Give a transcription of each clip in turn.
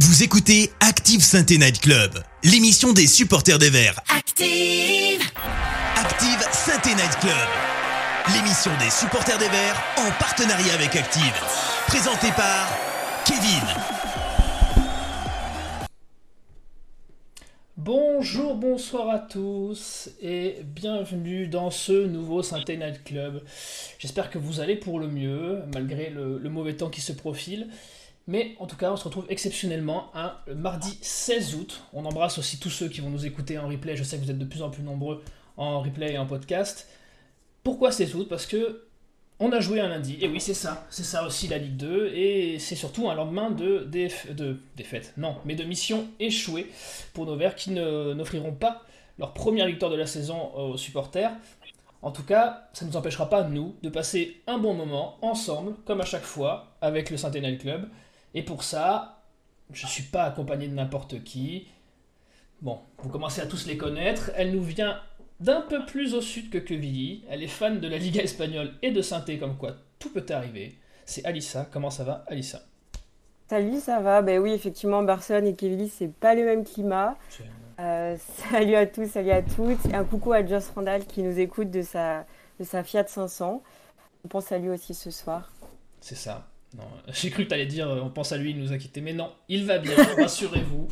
Vous écoutez Active Sainte Night Club, l'émission des supporters des Verts. Active Active Sainte Night Club, l'émission des supporters des Verts en partenariat avec Active. Présentée par Kevin. Bonjour, bonsoir à tous et bienvenue dans ce nouveau Synthé Night Club. J'espère que vous allez pour le mieux, malgré le, le mauvais temps qui se profile. Mais en tout cas, on se retrouve exceptionnellement un mardi 16 août. On embrasse aussi tous ceux qui vont nous écouter en replay. Je sais que vous êtes de plus en plus nombreux en replay et en podcast. Pourquoi 16 août? Parce que on a joué un lundi. Et oui, c'est ça. C'est ça aussi la Ligue 2. Et c'est surtout un lendemain de, de défaite. Non, mais de missions échouées pour nos Verts qui n'offriront pas leur première victoire de la saison aux supporters. En tout cas, ça ne nous empêchera pas, nous, de passer un bon moment ensemble, comme à chaque fois, avec le Centennial Club. Et pour ça, je ne suis pas accompagné de n'importe qui. Bon, vous commencez à tous les connaître. Elle nous vient d'un peu plus au sud que Quevilly. Elle est fan de la Liga espagnole et de Sainté, comme quoi tout peut arriver. C'est Alissa. Comment ça va, Alissa? Salut, ça va? Ben oui, effectivement, Barcelone et Quevilly, c'est pas le même climat. Euh, salut à tous, salut à toutes. Et un coucou à Joss Randall qui nous écoute de sa, de sa Fiat 500. On pense à lui aussi ce soir. C'est ça. J'ai cru que tu allais dire euh, on pense à lui, il nous a quittés. Mais non, il va bien, rassurez-vous.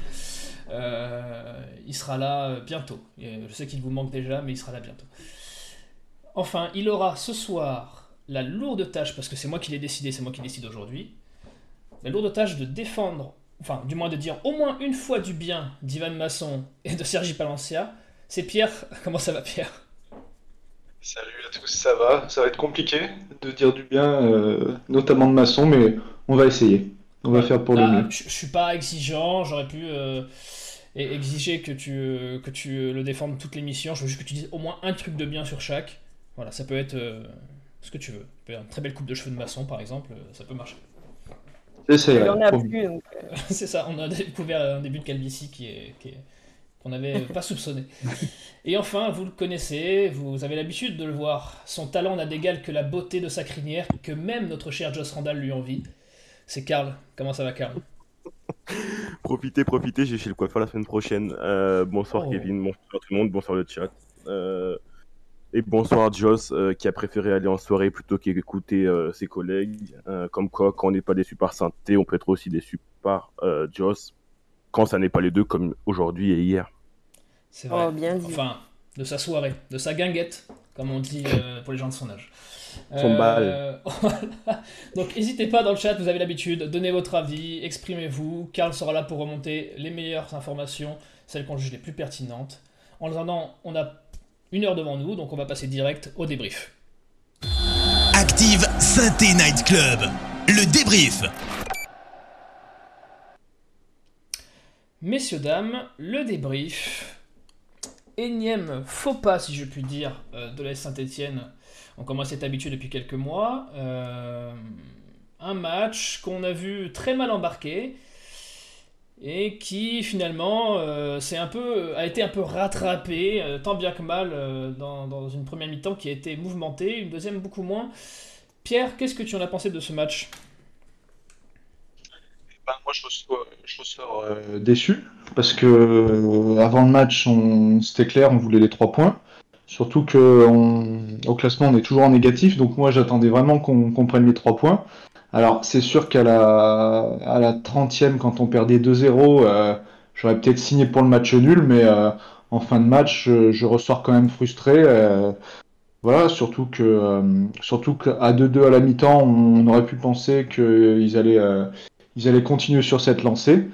Euh, il sera là euh, bientôt. Je sais qu'il vous manque déjà, mais il sera là bientôt. Enfin, il aura ce soir la lourde tâche, parce que c'est moi qui l'ai décidé, c'est moi qui décide aujourd'hui, la lourde tâche de défendre, enfin, du moins de dire au moins une fois du bien d'Ivan Masson et de Sergi Palencia. C'est Pierre. Comment ça va, Pierre? Salut à tous, ça va? Ça va être compliqué de dire du bien, euh, notamment de maçon, mais on va essayer. On va faire pour le mieux. Je, suis pas exigeant, j'aurais pu euh, exiger que tu, que tu le défendes toutes les missions. Je veux juste que tu dises au moins un truc de bien sur chaque. Voilà, ça peut être euh, ce que tu veux. Une très belle coupe de cheveux de maçon, par exemple, ça peut marcher. C'est ça, on a découvert un début de calvitie qui est, qui est qu'on n'avait pas soupçonné. Et enfin, vous le connaissez, vous avez l'habitude de le voir. Son talent n'a d'égal que la beauté de sa crinière, que même notre cher Joss Randall lui envie. C'est Karl. Comment ça va, Karl? Profitez, profitez, j'ai chez le coiffeur la semaine prochaine. Euh, bonsoir oh. Kevin, bonsoir tout le monde, bonsoir le chat. Euh, et bonsoir Joss, euh, qui a préféré aller en soirée plutôt qu'écouter ses collègues. comme quoi, quand on n'est pas déçu par Synthé, on peut être aussi déçu par Joss quand ça n'est pas les deux comme aujourd'hui et hier. C'est vrai. Oh, bien dit. Enfin, de sa soirée, de sa guinguette, comme on dit euh, pour les gens de son âge. Son euh, Donc n'hésitez pas dans le chat, vous avez l'habitude, donnez votre avis, exprimez-vous. Karl sera là pour remonter les meilleures informations, celles qu'on juge les plus pertinentes. En attendant, on a une heure devant nous, donc on va passer direct au débrief. Active Synthé Night Club, le débrief. Messieurs, dames, le débrief. Énième faux pas, si je puis dire, euh, de la Saint-Etienne. On commence à être habitué depuis quelques mois. Euh, un match qu'on a vu très mal embarqué et qui finalement euh, a été un peu rattrapé, tant bien que mal, dans, une première mi-temps qui a été mouvementée, une deuxième beaucoup moins. Pierre, qu'est-ce que tu en as pensé de ce match? Bah, moi, je ressors, euh, déçu parce que euh, avant le match, c'était clair, on voulait les trois points. Surtout qu'au classement, on est toujours en négatif, donc moi, j'attendais vraiment qu'on prenne les trois points. Alors, c'est sûr qu'à la, à la 30e, quand on perdait 2-0, euh, j'aurais peut-être signé pour le match nul, mais en fin de match, je, ressors quand même frustré. voilà, surtout que surtout qu'à 2-2 à la mi-temps, on, aurait pu penser qu'ils allaient ils allaient continuer sur cette lancée.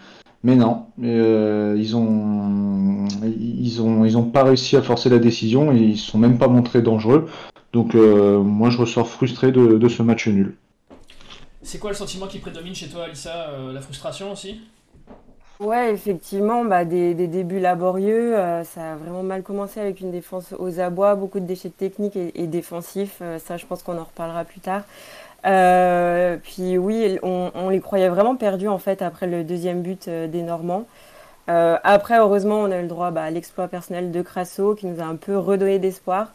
Mais non, euh, ils ont ils ont ils ont pas réussi à forcer la décision et ils se sont même pas montrés dangereux. Donc euh, moi je ressors frustré de, ce match nul. C'est quoi le sentiment qui prédomine chez toi, Alissa euh, La frustration aussi? Ouais, effectivement, bah, des, débuts laborieux. ça a vraiment mal commencé avec une défense aux abois, beaucoup de déchets techniques et, et défensifs. ça, je pense qu'on en reparlera plus tard. Euh, puis oui, on, les croyait vraiment perdus en fait après le deuxième but euh, des Normands. Euh, après, heureusement, on a eu le droit bah, à l'exploit personnel de Crasso qui nous a un peu redonné d'espoir.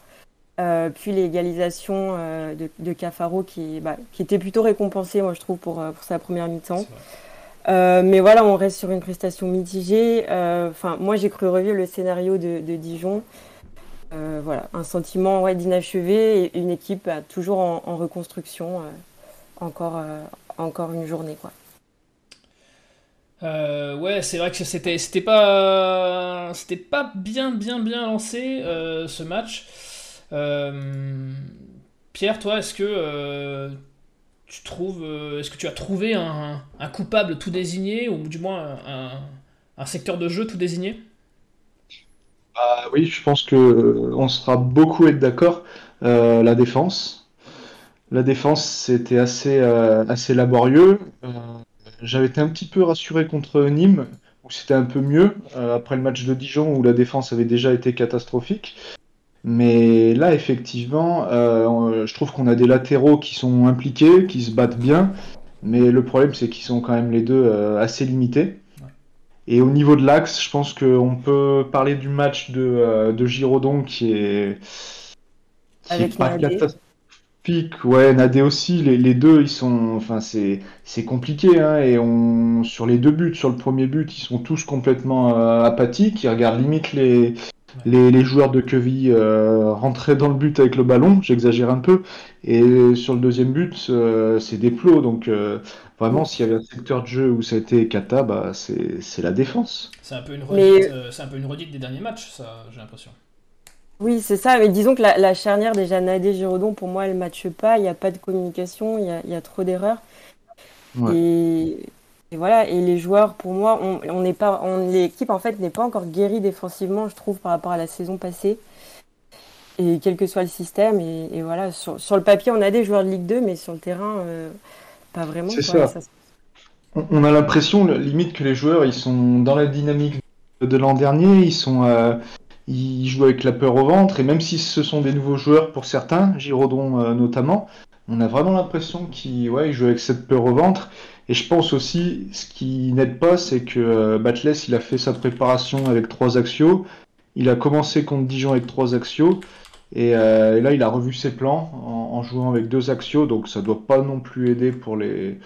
puis l'égalisation de, de, Cafaro qui, bah, qui, était plutôt récompensée, moi je trouve, pour, pour sa première mi-temps. mais voilà, on reste sur une prestation mitigée. Enfin, moi, j'ai cru revivre le scénario de, Dijon. Voilà, un sentiment ouais, d'inachevé et une équipe toujours en, reconstruction. encore, encore une journée, quoi. Euh, ouais, c'est vrai que c'était pas bien bien bien lancé euh, ce match. Euh, Pierre, toi, est-ce que tu trouves est-ce que tu as trouvé un, coupable tout désigné ou du moins un, secteur de jeu tout désigné? Ah, oui, je pense que on sera beaucoup être d'accord. la défense, la défense, c'était assez assez laborieux. J'avais été un petit peu rassuré contre Nîmes, où c'était un peu mieux, euh, après le match de Dijon, où la défense avait déjà été catastrophique. Mais là, effectivement, euh, je trouve qu'on a des latéraux qui sont impliqués, qui se battent bien. Mais le problème, c'est qu'ils sont quand même les deux euh, assez limités. Et au niveau de l'axe, je pense qu'on peut parler du match de, de Giraudon qui est, Avec pas, ouais, Nadé aussi, les, deux, ils sont, enfin, c'est, compliqué, hein, et on, sur les deux buts, sur le premier but, ils sont tous complètement euh, apathiques, ils regardent limite les, les, joueurs de Queville euh, rentrer dans le but avec le ballon, j'exagère un peu, et sur le deuxième but, euh, c'est des plots, donc vraiment, s'il y avait un secteur de jeu où ça a été cata, bah, c'est, la défense. C'est un peu une redite, c'est un peu une redite des derniers matchs, ça, j'ai l'impression. Oui, c'est ça. Mais disons que la, charnière, déjà, Nadé-Giraudon, pour moi, elle ne matche pas. Il n'y a pas de communication, il y a, trop d'erreurs. Et, voilà. Et les joueurs, pour moi, on, n'est pas, l'équipe, en fait, n'est pas encore guérie défensivement, je trouve, par rapport à la saison passée. Et quel que soit le système. Et, voilà, sur, le papier, on a des joueurs de Ligue 2, mais sur le terrain, euh, pas vraiment. C'est ça. On a l'impression, limite, que les joueurs, ils sont dans la dynamique de l'an dernier. Ils sont. Euh, ils jouent avec la peur au ventre, et même si ce sont des nouveaux joueurs pour certains, Giraudon euh, notamment, on a vraiment l'impression qu'ils ouais, jouent avec cette peur au ventre. Et je pense aussi, ce qui n'aide pas, c'est que euh, Batles, il a fait sa préparation avec trois axios. Il a commencé contre Dijon avec trois axios. Et, euh, là, il a revu ses plans en, jouant avec deux axios. Donc ça doit pas non plus aider pour, les,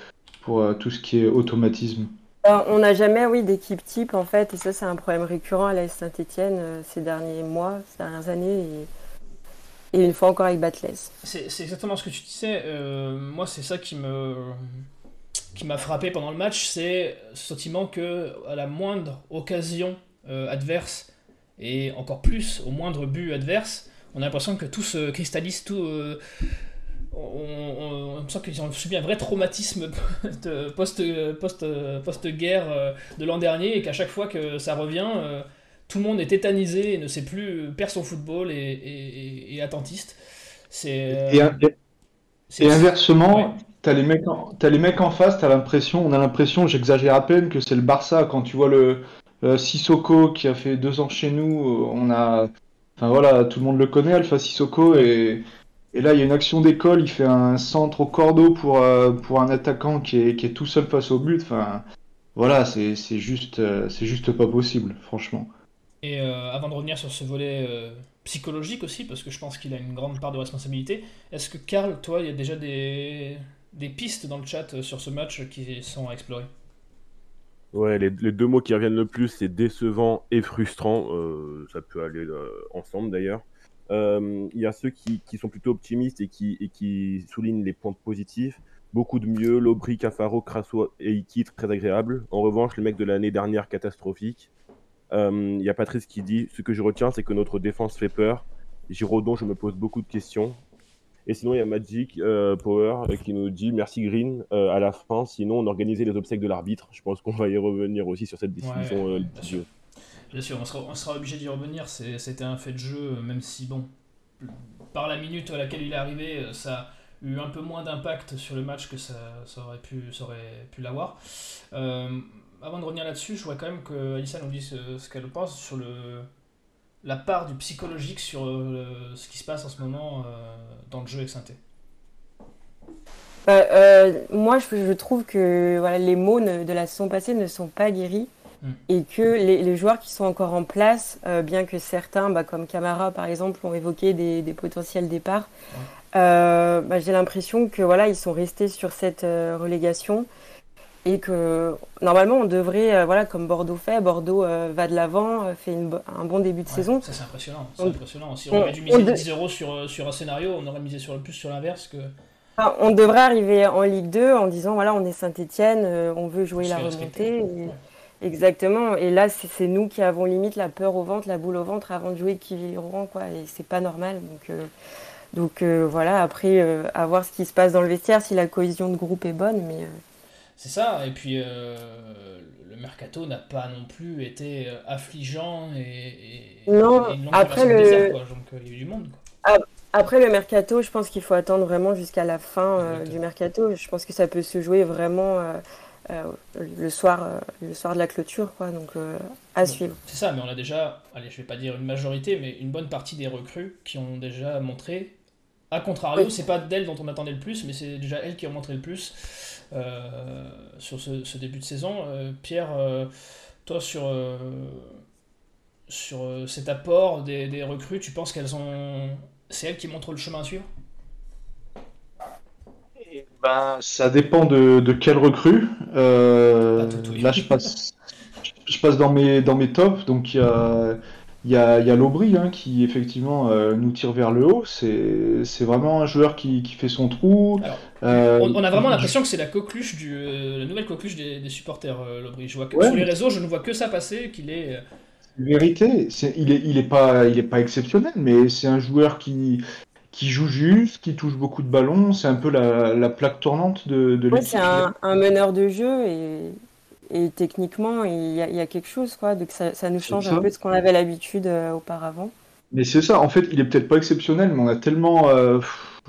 pour tout ce qui est automatisme. Euh, on n'a jamais, oui, d'équipe type en fait, et ça c'est un problème récurrent à la Saint-Etienne euh, ces derniers mois, ces dernières années, et, une fois encore avec Batles. C'est exactement ce que tu disais. Euh, moi, c'est ça qui me qui m'a frappé pendant le match, c'est ce sentiment que à la moindre occasion adverse et encore plus au moindre but adverse, on a l'impression que tout se cristallise, tout on, on, sent qu'ils ont subi un vrai traumatisme post-guerre post, post, euh, de l'an dernier et qu'à chaque fois que ça revient, euh, tout le monde est tétanisé et ne sait plus perdre son football et, attentiste. C'est, et, euh, inversement, t'as les, mecs en, as les mecs en face, t'as l'impression, on a l'impression, j'exagère à peine, que c'est le Barça. Quand tu vois le Sissoko qui a fait deux ans chez nous, on a. Enfin voilà, tout le monde le connaît, Alpha Sissoko, et et là, il y a une action d'école, il fait un centre au cordeau pour, euh, un attaquant qui est, tout seul face au but. Enfin, voilà, c'est juste, euh, juste pas possible, franchement. Et euh, avant de revenir sur ce volet psychologique aussi, parce que je pense qu'il a une grande part de responsabilité, est-ce que Karl, toi, il y a déjà des pistes dans le chat sur ce match qui sont à explorer? Ouais, les, les, deux mots qui reviennent le plus, c'est décevant et frustrant. ça peut aller ensemble d'ailleurs. Euh, il y a ceux qui, sont plutôt optimistes et qui, soulignent les points positifs. Beaucoup de mieux, Lobry, Cafaro, Crasso et Iki, très agréable. En revanche, le mec de l'année dernière, catastrophique. Euh, il y a Patrice qui dit Ce que je retiens, c'est que notre défense fait peur. Giraudon, je me pose beaucoup de questions. Et sinon, il y a Magic euh, Power qui nous dit Merci Green à la fin. Sinon, on organisait les obsèques de l'arbitre. Je pense qu'on va y revenir aussi sur cette décision. Bien sûr, on sera, obligé d'y revenir, c'était un fait de jeu, même si, bon, par la minute à laquelle il est arrivé, ça a eu un peu moins d'impact sur le match que ça, aurait pu, pu l'avoir. Euh, avant de revenir là-dessus, je vois quand même que Alissa nous dise ce, qu'elle pense sur le, la part du psychologique sur euh, ce qui se passe en ce moment euh, dans le jeu avec Synthé. moi, je, trouve que voilà, les mots de la saison passée ne sont pas guéris. Mm. Et que les, joueurs qui sont encore en place, euh, bien que certains, bah, comme Camara par exemple, ont évoqué des, potentiels départs, euh, bah, j'ai l'impression que voilà, ils sont restés sur cette euh, relégation et que normalement on devrait, voilà, comme Bordeaux fait, Bordeaux va de l'avant, fait un bon début de saison. Ça c'est impressionnant, impressionnant. Si on, avait dû miser 10 euros sur, sur un scénario, on aurait misé sur le plus sur l'inverse que. on devrait arriver en Ligue 2 en disant voilà, on est Saint-Etienne, on veut jouer la remontée. Exactement. Et là, c'est nous qui avons limite la peur au ventre, la boule au ventre avant de jouer qui Rouen, quoi. Et c'est pas normal. Donc, euh, donc euh, voilà. Après, euh, à voir ce qui se passe dans le vestiaire, si la cohésion de groupe est bonne, mais. C'est ça. Et puis le mercato n'a pas non plus été affligeant et. non. après le. Donc il y a eu du monde. Après le mercato, je pense qu'il faut attendre vraiment jusqu'à la fin du mercato. Je pense que ça peut se jouer vraiment euh, le, soir, euh, le soir de la clôture, quoi, donc euh, à suivre. C'est ça, mais on a déjà, allez, je vais pas dire une majorité, mais une bonne partie des recrues qui ont déjà montré. A contrario, c'est pas d'elles dont on attendait le plus, mais c'est déjà elles qui ont montré le plus sur ce, début de saison. Pierre, toi sur sur cet apport des, des recrues, tu penses qu'elles ont. C'est elles qui montrent le chemin à suivre? Ben, ça dépend de, de quelle recrue. Euh, là, je passe, je passe dans mes, dans mes tops. Donc, il y a, y a, y a Lobry hein, qui, effectivement, euh, nous tire vers le haut. C'est vraiment un joueur qui, qui fait son trou. Euh, on, a vraiment l'impression que c'est la coqueluche du, la nouvelle coqueluche des, des supporters, Lobry. Je vois que, sur les réseaux, je ne vois que ça passer, qu'il est. Vérité, il est, il est pas, il est pas exceptionnel, mais c'est un joueur qui, qui joue juste, qui touche beaucoup de ballons. C'est un peu la, plaque tournante de, de l'équipe. c'est un, meneur de jeu et, techniquement, il y, a, quelque chose. Quoi, donc ça, ça nous change un peu de ce qu'on avait l'habitude euh, auparavant. Mais c'est ça, en fait, il est peut-être pas exceptionnel, mais on a tellement euh,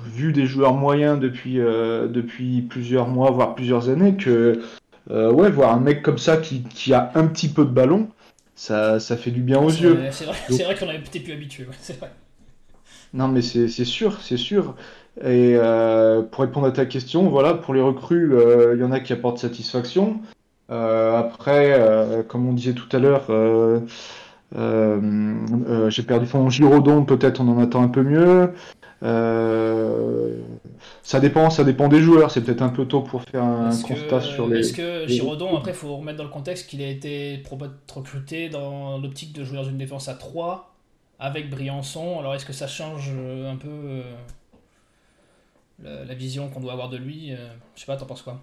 vu des joueurs moyens depuis, euh, depuis plusieurs mois, voire plusieurs années, que ouais, voir un mec comme ça qui, qui, a un petit peu de ballon, ça, ça fait du bien aux yeux. C'est vrai, vrai qu'on avait peut-être plus habitué, c'est vrai. Non, mais c'est sûr, c'est sûr. Et euh, pour répondre à ta question, voilà, pour les recrues, euh, il y en a qui apportent satisfaction. Euh, après, comme on disait tout à l'heure, j'ai perdu fond Girodon, peut-être on en attend un peu mieux. ça dépend, ça dépend des joueurs. C'est peut-être un peu tôt pour faire un constat sur les. Est-ce que Girodon, après, il faut remettre dans le contexte qu'il a été recruté dans l'optique de jouer dans une défense à 3 avec Briançon. Alors est-ce que ça change euh, un peu euh, la, vision qu'on doit avoir de lui euh, Je sais pas, t'en penses quoi?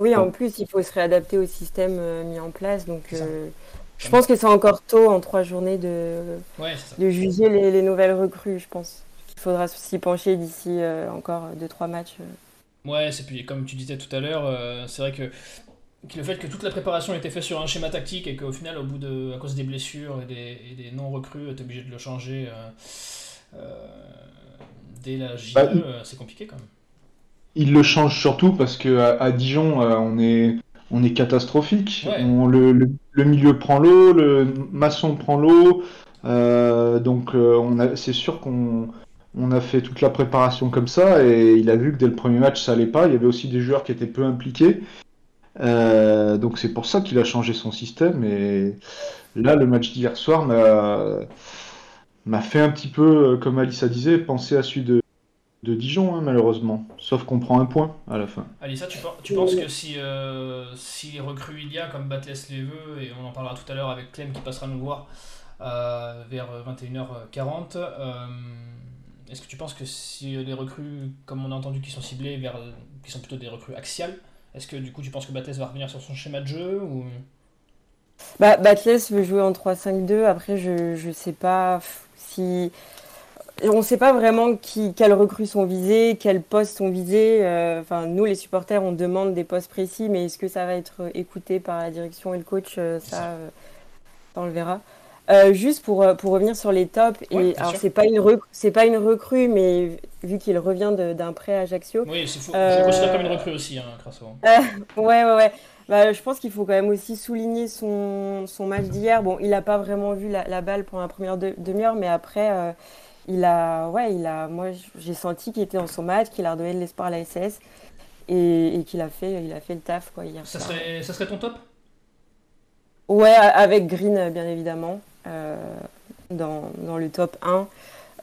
Oui, en plus, il faut se réadapter au système mis en place. Donc je pense que c'est encore tôt en trois journées de, de juger les, nouvelles recrues, je pense. Il faudra s'y pencher d'ici encore deux, trois matchs. Ouais, c'est puis comme tu disais tout à l'heure, c'est vrai que le fait que toute la préparation était faite sur un schéma tactique et qu'au final, au bout de, à cause des blessures et des, non-recrues, tu es obligé de le changer euh, euh, dès la J2, bah, euh, c'est compliqué quand même. Il le change surtout parce qu'à à Dijon, on est, on est catastrophique. le, le, milieu prend l'eau, le maçon prend l'eau. donc c'est sûr qu'on on a fait toute la préparation comme ça et il a vu que dès le premier match ça allait pas. Il y avait aussi des joueurs qui étaient peu impliqués. Euh, donc c'est pour ça qu'il a changé son système. Et là, le match d'hier soir m'a fait un petit peu, euh, comme Alissa disait, penser à celui de, de Dijon, hein, malheureusement. Sauf qu'on prend un point à la fin. Alissa, tu, tu penses que si, euh, si recrues il y a, comme Batles les veut, et on en parlera tout à l'heure avec Clem qui passera nous voir vers 21h40, est-ce que tu penses que si les recrues, comme on a entendu, qui sont ciblées vers, qui sont plutôt des recrues axiales, est-ce que du coup tu penses que Batles va revenir sur son schéma de jeu ou... Bah, Batles veut jouer en 3-5-2. Après, je ne sais pas si. On ne sait pas vraiment qui, quelles recrues sont visées, quels postes sont visés. Euh, enfin, nous, les supporters, on demande des postes précis, mais est-ce que ça va être écouté par la direction et le coach? Euh, Ça, euh, on le verra. juste pour, pour revenir sur les tops, et alors c'est pas une c'est pas une recrue, mais vu qu'il revient d'un prêt à Ajaccio. Oui, c'est fou. Je le considère comme une recrue aussi, hein, ouais, ouais, ouais. Bah, je pense qu'il faut quand même aussi souligner son, son match d'hier. Bon, il n'a pas vraiment vu la, la, balle pendant la première demi-heure, mais après, il a, ouais, il a, moi, j'ai senti qu'il était dans son match, qu'il a redonné de l'espoir à la SS et, et qu'il a fait, il a fait le taf quoi hier. Ça serait, ça serait ton top? Ouais, avec Green bien évidemment, euh, dans, dans, le top 1.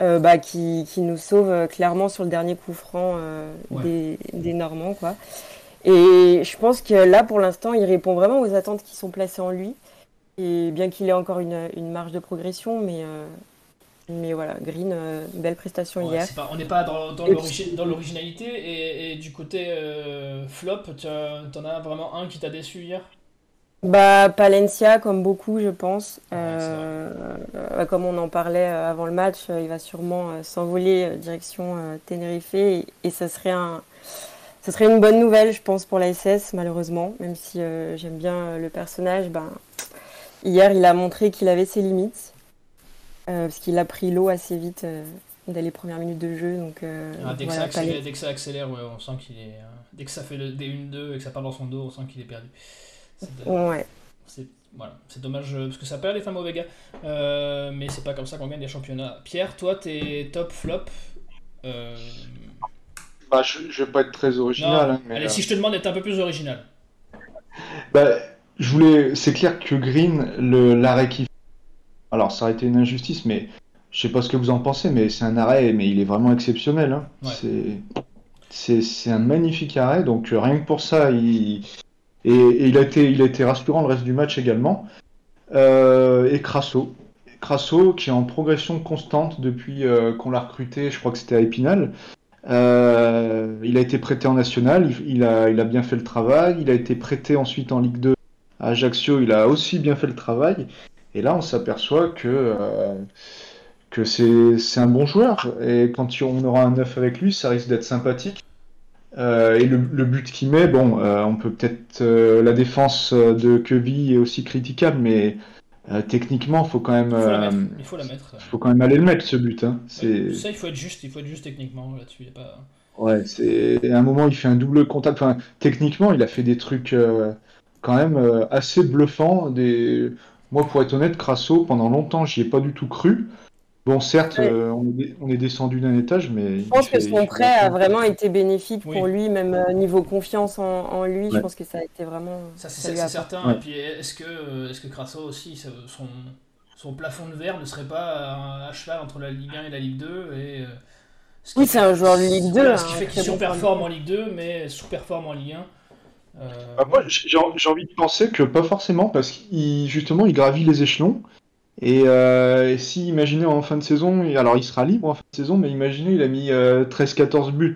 Euh, bah, qui, qui, nous sauve clairement sur le dernier coup franc euh, des, des, Normands. Quoi. Et je pense que là, pour l'instant, il répond vraiment aux attentes qui sont placées en lui. Et bien qu'il ait encore une, une, marge de progression, mais, euh, mais voilà, Green, euh, belle prestation hier. on n'est pas dans, dans l'originalité. Et, du côté euh, flop, tu en as vraiment un qui t'a déçu hier? Bah, Palencia, comme beaucoup, je pense. comme on en parlait avant le match, il va sûrement s'envoler direction Tenerife et, et ça serait un ce serait une bonne nouvelle, je pense, pour la SS, malheureusement. Même si euh, j'aime bien euh, le personnage, ben, hier, il a montré qu'il avait ses limites. Euh, parce qu'il a pris l'eau assez vite dès les premières minutes de jeu. Donc, ah, dès, que ça accélère, dès, que ça accélère, on sent qu'il est. dès que ça fait le D1-2 et que ça part dans son dos, on sent qu'il est perdu. Ouais. C'est voilà, c'est dommage parce que ça perd les femmes au Vega. mais c'est pas comme ça qu'on gagne des championnats. Pierre, toi, t'es top flop. Bah, je, je vais pas être très original. Hein, Allez, si euh, je te demande d'être un peu plus original. Bah, je voulais. C'est clair que Green, le l'arrêt qui. Alors, ça aurait été une injustice, mais je sais pas ce que vous en pensez, mais c'est un arrêt, mais il est vraiment exceptionnel. Hein. C'est c'est un magnifique arrêt, donc euh, rien que pour ça, il et, il a été il a été rassurant le reste du match également. Euh, et Crasso. Crasso qui est en progression constante depuis qu'on l'a recruté, je crois que c'était à Épinal. Euh, il a été prêté en national, il, a, il, a, bien fait le travail. Il a été prêté ensuite en Ligue 2 à Ajaccio, il a aussi bien fait le travail. Et là, on s'aperçoit que, euh, que c'est un bon joueur. Et quand on aura un neuf avec lui, ça risque d'être sympathique. Euh, et le, but qu'il met, bon, on peut peut-être. la défense de Kevin est aussi critiquable, mais euh, techniquement, faut quand même, euh, il faut, la mettre. faut quand même aller le mettre ce but. Hein. Ça, il faut être juste, il faut être juste techniquement là-dessus. Pas... Ouais, c'est à un moment, il fait un double contact. Enfin, techniquement, il a fait des trucs euh, quand même assez bluffants. Des... Moi, pour être honnête, Crasso, pendant longtemps, j'y ai pas du tout cru. Bon, certes, euh, on, est, descendu d'un étage, mais. Je pense que son prêt a vraiment été bénéfique pour lui, même euh, niveau confiance en, lui. Je pense que ça a été vraiment. Ça, c'est certain. Et puis, est-ce que, euh, est-ce que Crasso aussi, son, son plafond de verre ne serait pas à cheval entre la Ligue 1 et la Ligue 2 et, Oui, c'est un joueur de Ligue 2. ce qui hein, fait qu'il surperforme en Ligue 2, mais sous-performe en Ligue 1. Bah, moi, j'ai envie de penser que pas forcément, parce qu'il justement, il gravit les échelons. Euh, et, si, imaginez en fin de saison, alors il sera libre en fin de saison, mais imaginez, il a mis 13-14 euh, buts.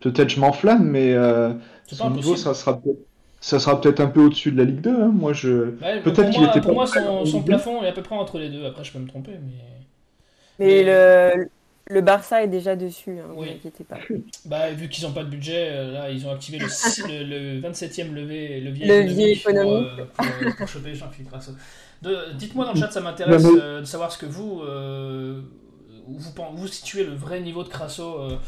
Peut-être je m'enflamme, mais euh, son niveau, ça sera peut-être. Ça sera peut-être un peu au-dessus de la Ligue 2. Hein. Moi, je. peut-être qu'il était Pour moi, son, plafond est à peu près entre les deux. Après, je peux me tromper, mais. Mais, le, le Barça est déjà dessus, hein, oui. pas. Bah, vu qu'ils n'ont pas de budget, là, ils ont activé le, le, 27e levier, levier économique pour, pour, choper Jean-Philippe Grasso. Dites-moi dans le chat, ça m'intéresse euh, de savoir ce que vous, euh, vous, vous situez le vrai niveau de Crasso euh,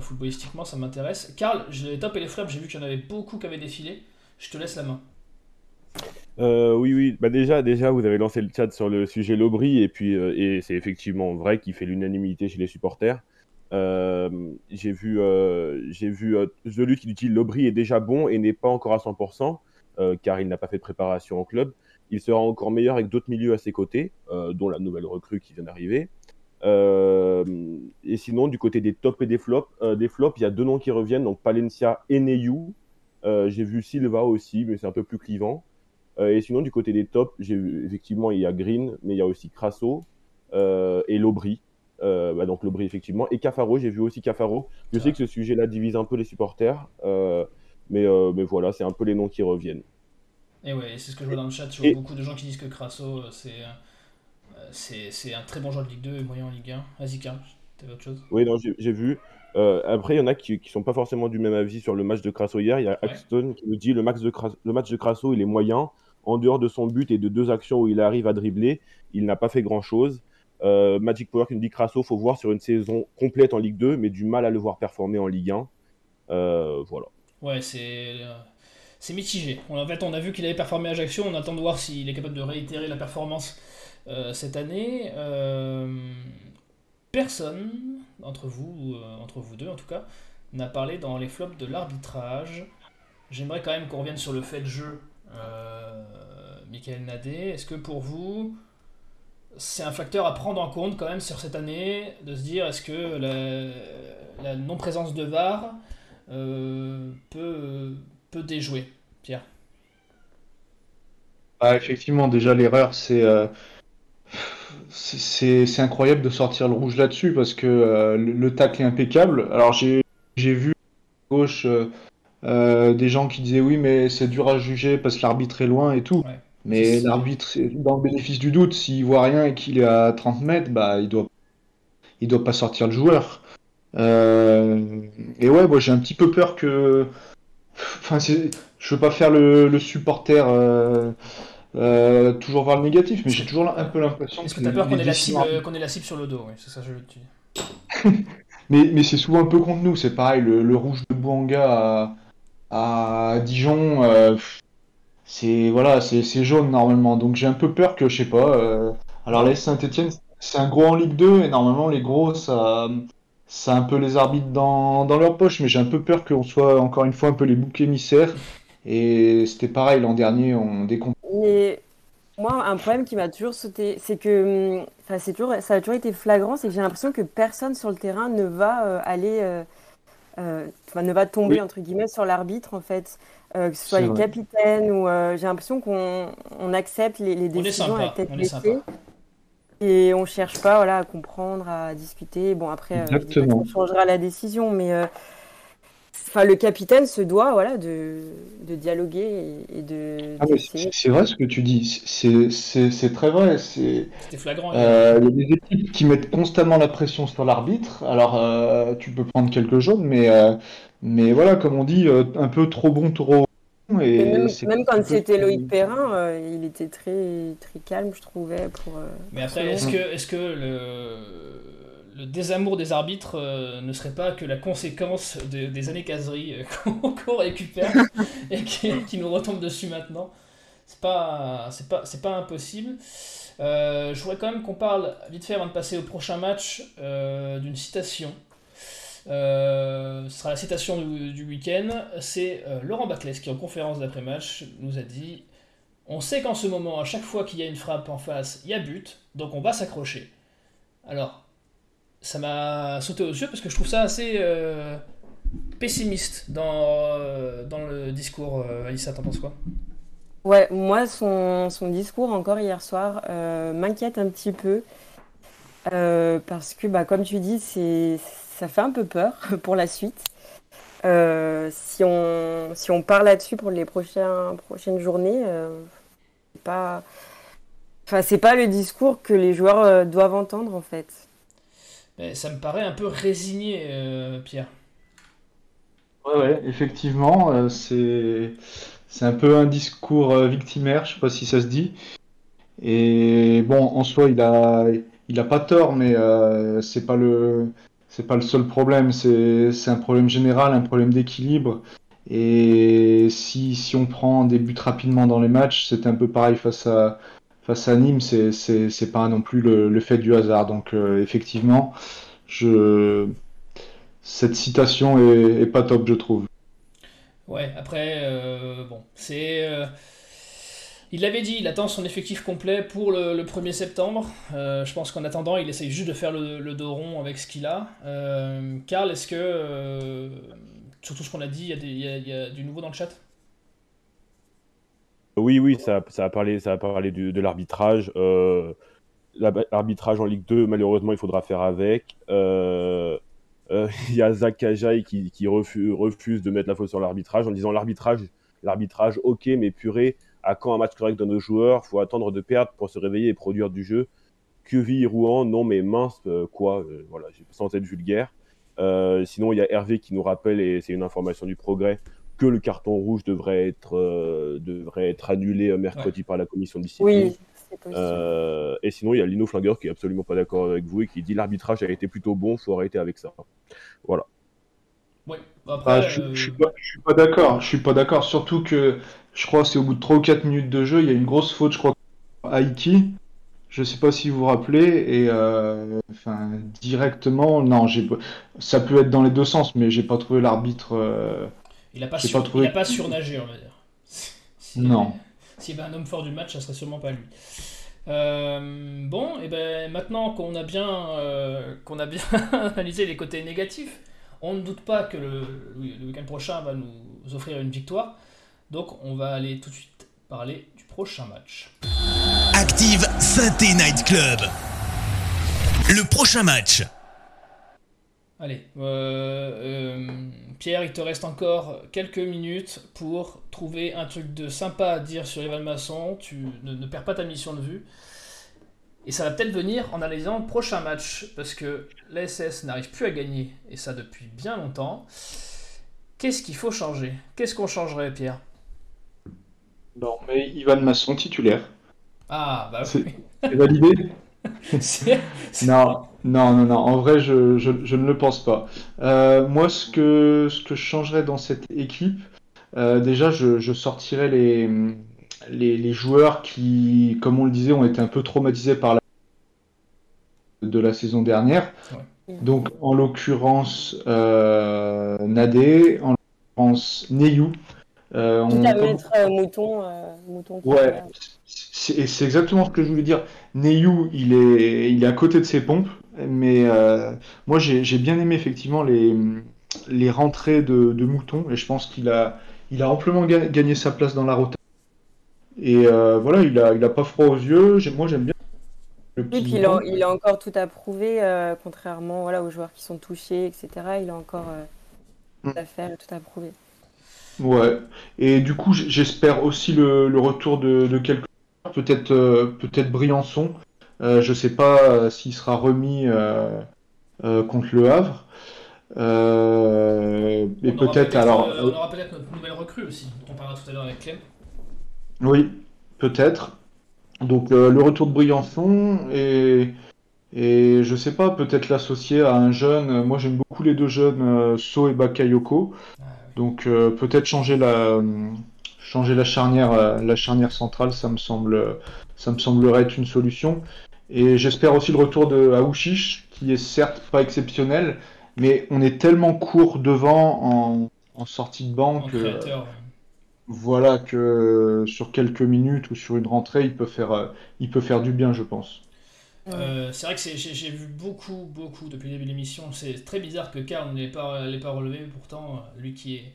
footballistiquement, ça m'intéresse. Karl, les top et les flops, j'ai vu qu'il y en avait beaucoup qui avaient défilé. Je te laisse la main. Oui, oui. Bah déjà, déjà, vous avez lancé le chat sur le sujet Lobry, et puis et c'est effectivement vrai qu'il fait l'unanimité chez les supporters. j'ai vu, j'ai vu celui qui dit Lobry est déjà bon et n'est pas encore à 100%, car il n'a pas fait de préparation au club. Il sera encore meilleur avec d'autres milieux à ses côtés, euh, dont la nouvelle recrue qui vient d'arriver. Euh, et sinon, du côté des tops et des flops, euh, des flops, il y a deux noms qui reviennent, donc Palencia et Neyu. j'ai vu Silva aussi, mais c'est un peu plus clivant. Et sinon, du côté des tops, j'ai vu, effectivement, il y a Green, mais il y a aussi Crasso et Lobry. Bah, donc Lobry, effectivement. Et Cafaro, j'ai vu aussi Cafaro. Je sais que ce sujet-là divise un peu les supporters, mais, mais voilà, c'est un peu les noms qui reviennent. Et ouais, c'est ce que je vois dans le chat. Je vois beaucoup de gens qui disent que Crasso, euh, euh, c'est c'est un très bon joueur de Ligue 2 et moyen en Ligue 1. Vas-y, Karl, t'avais autre chose? Oui, non, j'ai vu. Euh, après, il y en a qui, qui sont pas forcément du même avis sur le match de Crasso hier. Il y a Axton qui nous dit le, max de le match de Crasso, il est moyen. En dehors de son but et de deux actions où il arrive à dribbler, il n'a pas fait grand-chose. Magic Power qui nous dit Crasso, faut voir sur une saison complète en Ligue 2, mais du mal à le voir performer en Ligue 1. voilà. Ouais, c'est c'est mitigé. En fait, on a vu qu'il avait performé à Ajaccio, on attend de voir s'il est capable de réitérer la performance euh, cette année. Euh, personne, entre vous, euh, entre vous deux en tout cas, n'a parlé dans les flops de l'arbitrage. J'aimerais quand même qu'on revienne sur le fait de jeu, Michael Nadé. Est-ce que pour vous, c'est un facteur à prendre en compte quand même sur cette année, de se dire est-ce que la, non-présence de VAR peut peut déjouer, Pierre? Bah, Effectivement, déjà l'erreur, c'est c'est incroyable de sortir le rouge là-dessus parce que le, le, tacle est impeccable. Alors j'ai vu à gauche des gens qui disaient oui mais c'est dur à juger parce que l'arbitre est loin et tout. Mais l'arbitre, dans le bénéfice du doute, s'il voit rien et qu'il est à 30 mètres, bah, il doit, il doit pas sortir le joueur. Euh, et ouais, moi j'ai un petit peu peur que. Enfin, je veux pas faire le, supporter. Euh, euh, toujours voir le négatif, mais j'ai toujours un peu l'impression Est-ce que, tu as peur qu'on ait, la cible, qu'on ait la cible sur le dos C'est ça, je veux dire. mais mais c'est souvent un peu contre nous, c'est pareil, le, rouge de Bouanga à, à Dijon, c'est voilà, c'est jaune normalement. Donc j'ai un peu peur que, je sais pas. Euh, alors les Saint-Etienne, c'est un gros en Ligue 2 et normalement les gros, ça, ça a un peu les arbitres dans, dans leur poche. Mais j'ai un peu peur qu'on soit encore une fois un peu les boucs émissaires. Et c'était pareil l'an dernier, on décompte. Mais moi, un problème qui m'a toujours sauté, c'est que, hum, enfin, c'est toujours, ça a toujours été flagrant, c'est que j'ai l'impression que personne sur le terrain ne va euh, aller, euh, ne va tomber entre guillemets sur l'arbitre en fait. Euh, que ce soit les capitaines ou euh, j'ai l'impression qu'on on accepte les, les décisions à tête baissée. Et on cherche pas voilà à comprendre à discuter. Bon après euh, on changera la décision mais enfin le capitaine se doit voilà de, de dialoguer et, de ah, c'est vrai ce que tu dis. C'est très vrai. C'est flagrant il y a des équipes qui mettent constamment la pression sur l'arbitre. Alors tu peux prendre quelques jaunes mais mais voilà, comme on dit, euh, un peu trop bon, trop et même, quand c'était Loïc Perrin, euh, il était très, très calme, je trouvais. Pour, euh, Mais après, est-ce que, est que le, le, désamour des arbitres ne serait pas que la conséquence des années caseries qu'on récupère et qui, nous retombe dessus maintenant C'est pas, c'est pas, c'est pas impossible. je voudrais quand même qu'on parle, vite fait avant de passer au prochain match, d'une citation euh, ce sera la citation du, week-end. C'est euh, Laurent Baclès qui, en conférence d'après-match, nous a dit On sait qu'en ce moment, à chaque fois qu'il y a une frappe en face, il y a but, donc on va s'accrocher. Alors, ça m'a sauté aux yeux parce que je trouve ça assez euh, pessimiste dans, dans le discours. Alissa, t'en penses quoi? Ouais, moi, son, son, discours encore hier soir m'inquiète un petit peu. parce que, bah, comme tu dis, ça fait un peu peur pour la suite. Euh, si, on, si on part là-dessus pour les prochains, prochaines journées, euh, c'est pas, pas le discours que les joueurs euh, doivent entendre en fait. Ça me paraît un peu résigné, Pierre. Ouais, ouais effectivement, c'est, c'est un peu un discours victimaire, je sais pas si ça se dit. Et bon, en soi, il a, il a pas tort, mais c'est pas le, c'est pas le seul problème, c'est un problème général, un problème d'équilibre. Et si, si, on prend des buts rapidement dans les matchs, c'est un peu pareil face à, face à Nîmes, c'est pas non plus le, fait du hasard. Donc euh, effectivement, cette citation est, pas top, je trouve. Ouais, après, euh, bon, c'est. Euh, il l'avait dit, il attend son effectif complet pour le, 1er septembre. Je pense qu'en attendant, il essaye juste de faire le, dos rond avec ce qu'il a. Karl, est-ce que, sur tout ce qu'on a dit, il y, a du nouveau dans le chat? Oui, oui, ça, a parlé, de l'arbitrage. l'arbitrage en Ligue 2, malheureusement, il faudra faire avec. Il y a Zach Kajai qui, refuse, de mettre la faute sur l'arbitrage en disant l'arbitrage, l'arbitrage, ok, mais purée à quand un match correct de nos joueurs? Faut attendre de perdre pour se réveiller et produire du jeu. Queville, Rouen, non mais mince, euh, quoi, euh, voilà, sans être vulgaire. Euh, sinon, il y a Hervé qui nous rappelle, et c'est une information du progrès, que le carton rouge devrait être, devrait être annulé mercredi par la commission de discipline. Oui. et sinon, il y a Lino Flingueur qui est absolument pas d'accord avec vous et qui dit l'arbitrage a été plutôt bon, faut arrêter avec ça. Voilà. Ah, je, ne suis pas, pas d'accord. Je suis pas d'accord. Surtout que je crois que c'est au bout de 3 ou 4 minutes de jeu, il y a une grosse faute, je crois, à Iki. Je sais pas si vous vous rappelez, et euh, enfin, directement, non, ça peut être dans les deux sens, mais j'ai pas trouvé l'arbitre. Euh, il a pas, il a pas surnagé, on va dire. non. S'il y avait un homme fort du match, ça serait sûrement pas lui. Euh, bon, et ben maintenant qu'on a bien qu'on a bien analysé les côtés négatifs, On ne doute pas que le, le week-end prochain va nous offrir une victoire. Donc on va aller tout de suite parler du prochain match. Active Synthé Night Club. Le prochain match. Allez, euh, euh, Pierre, il te reste encore quelques minutes pour trouver un truc de sympa à dire sur Evan Masson. Tu ne, perds pas ta mission de vue. Et ça va peut-être venir en analysant le prochain match, parce que l'ASS n'arrive plus à gagner, et ça depuis bien longtemps. Qu'est-ce qu'il faut changer? Qu'est-ce qu'on changerait, Pierre? Non, mais Ivan Masson titulaire. Ah, bah oui. C'est validé? Non, non, non, non. En vrai, je, je, ne le pense pas. Euh, moi, ce que, ce que je changerais dans cette équipe, euh, déjà, je, je sortirais les, les, les, joueurs qui, comme on le disait, ont été un peu traumatisés par la de la saison dernière. Donc, en l'occurrence, euh, Nadé, en l'occurrence, Neyou. Euh, on... à mettre euh, Mouton. Euh, mouton ouais, c'est exactement ce que je voulais dire. Neyou, il est, il est à côté de ses pompes, mais euh, moi j'ai bien aimé effectivement les, les rentrées de, de Mouton, et je pense qu'il a, il a amplement gagné sa place dans la rotation. Et voilà, il a, il a pas froid aux yeux. Moi j'aime bien. Oui, puis il a, il a, encore tout à prouver, contrairement voilà, aux joueurs qui sont touchés, etc. Il a encore tout mm. à faire, tout à prouver. Ouais, et du coup, j'espère aussi le, le, retour de, de quelques peut-être euh, peut-être Briançon. Euh, je sais pas euh, s'il sera remis contre le Havre. et peut-être alors. on aura peut-être notre nouvelle recrue aussi, on parlera tout à l'heure avec Clem. Oui, peut-être. Donc le retour de Briançon et et je sais pas, peut-être l'associer à un jeune. Moi j'aime beaucoup les deux jeunes, So et Bakayoko. Ah Donc peut-être changer la changer la charnière, euh, la charnière centrale, ça me semble, ça me semblerait être une solution. Et j'espère aussi le retour de Aouchiche, qui est certes pas exceptionnel, mais on est tellement court devant en, sortie de banque. voilà que sur quelques minutes ou sur une rentrée, il peut faire, euh, il peut faire du bien, je pense. Euh, c'est vrai que j'ai vu beaucoup, beaucoup depuis le début de l'émission. C'est très bizarre que Karl n'ait pas, pas relevé, pourtant, lui qui est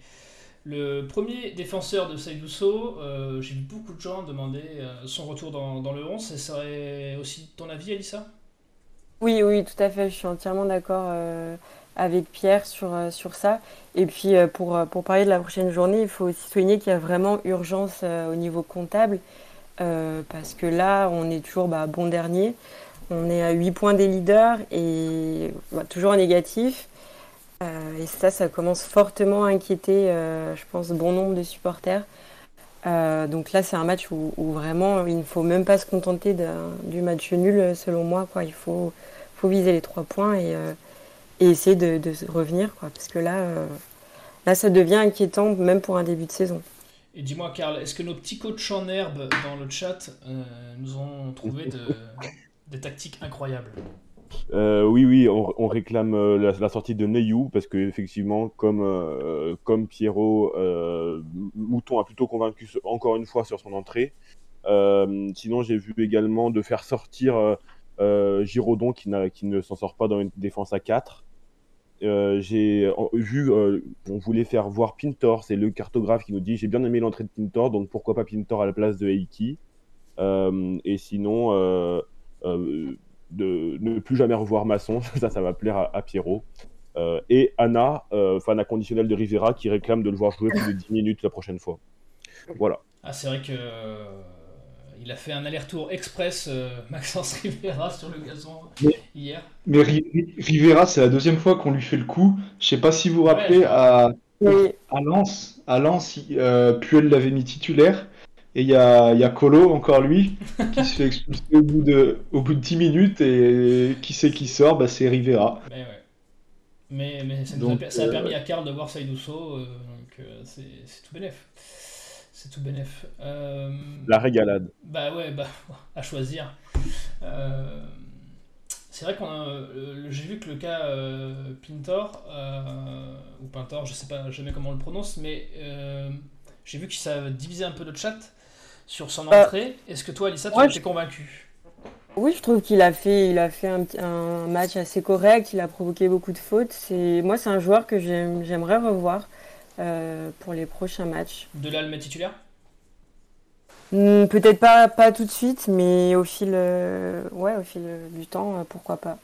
le premier défenseur de Saïdousso, euh, j'ai vu beaucoup de gens demander euh, son retour dans, le 11. Ce serait aussi ton avis, Alissa? Oui, oui, tout à fait. Je suis entièrement d'accord euh, avec Pierre sur, sur ça. Et puis, pour, pour parler de la prochaine journée, il faut aussi souligner qu'il y a vraiment urgence au niveau comptable. parce que là, on est toujours bah, bon dernier. On est à 8 points des leaders et bah, toujours en négatif. Euh, et ça, ça commence fortement à inquiéter, euh, je pense, bon nombre de supporters. Euh, donc là, c'est un match où, vraiment il ne faut même pas se contenter du match nul, selon moi. Quoi. Il faut, faut viser les trois points et, essayer de, revenir. Quoi. Parce que là, là, ça devient inquiétant, même pour un début de saison. Et dis-moi, Karl, est-ce que nos petits coachs en herbe dans le chat nous ont trouvé des tactiques incroyables euh, oui, oui, on, réclame euh, la, sortie de Neyou parce que effectivement, comme euh, comme Pierrot, Mouton a plutôt convaincu encore une fois sur son entrée. sinon, j'ai vu également de faire sortir Giraudon qui, ne s'en sort pas dans une défense à 4. j'ai vu, on voulait faire voir Pintor, c'est le cartographe qui nous dit j'ai bien aimé l'entrée de Pintor, donc pourquoi pas Pintor à la place de Eiki. et sinon, de ne plus jamais revoir Masson, ça, ça va plaire à, Pierrot. Euh, et Anna, euh, fan inconditionnel de Rivera, qui réclame de le voir jouer plus de 10 minutes la prochaine fois. Voilà. Ah, c'est vrai que euh, il a fait un aller-retour express Maxence Rivera sur le gazon hier. Mais Rivera, c'est la deuxième fois qu'on lui fait le coup. Je sais pas si vous vous rappelez à, à Lens, à Lens, Puel l'avait mis titulaire et il y a, y a Colo, encore lui, qui se fait expulser au bout, de, au bout de 10 minutes. Et qui c'est qui sort bah, C'est Rivera. Mais, ouais. mais, mais ça, a, euh, permis à Karl de voir Saïdousso. Euh, donc euh, c'est tout bénef. C'est tout bénef. La régalade. Bah ouais, bah, à choisir. c'est vrai qu'on j'ai vu que le cas Pintor, ou Pintor, je sais pas jamais comment on le prononce, mais j'ai vu que ça divisé un peu le chat sur son euh, entrée. Est-ce que toi, Alissa, tu es convaincue? Oui, je trouve qu'il a fait, il a fait un, un, match assez correct. Il a provoqué beaucoup de fautes. C'est, moi, c'est un joueur que j'aimerais revoir euh, pour les prochains matchs. De là, le mettre titulaire? Hmm, Peut-être pas, pas tout de suite, mais au fil, euh, ouais, au fil du temps, euh, pourquoi pas.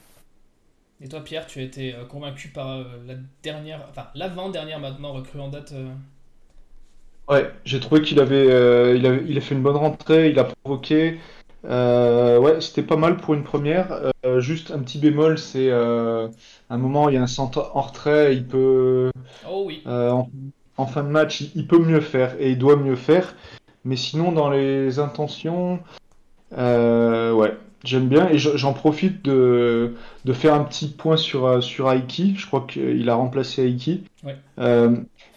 Et toi, Pierre, tu as été convaincu par la dernière, enfin l'avant-dernière maintenant recrue en date Ouais, j'ai trouvé qu'il avait, il avait, il a fait une bonne rentrée, il a provoqué. Euh, ouais, c'était pas mal pour une première. Euh, juste un petit bémol, c'est euh, un moment, il y a un centre en retrait, il peut. Oh oui. En, fin de match, il, peut mieux faire et il doit mieux faire. Mais sinon, dans les intentions, ouais, j'aime bien et j'en profite de, de, faire un petit point sur, sur Aiki. Je crois qu'il a remplacé Aiki. Ouais.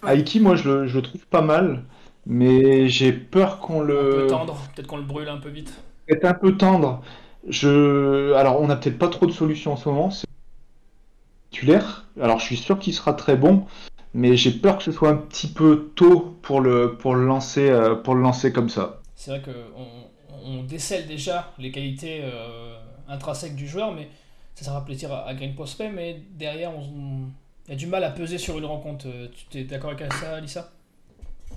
Aiki, moi, je le, je le trouve pas mal. Mais j'ai peur qu'on le. Un peu tendre, peut-être qu'on le brûle un peu vite est un peu tendre. Je... Alors, on n'a peut-être pas trop de solutions en ce moment. C'est titulaire. Alors, je suis sûr qu'il sera très bon, mais j'ai peur que ce soit un petit peu tôt pour le, pour le, lancer, euh, pour le lancer comme ça. C'est vrai qu'on on décèle déjà les qualités euh, intrinsèques du joueur, mais ça sera plaisir à, Green Prospect, mais derrière, on, il y a du mal à peser sur une rencontre. Euh, tu es d'accord avec ça, Alissa?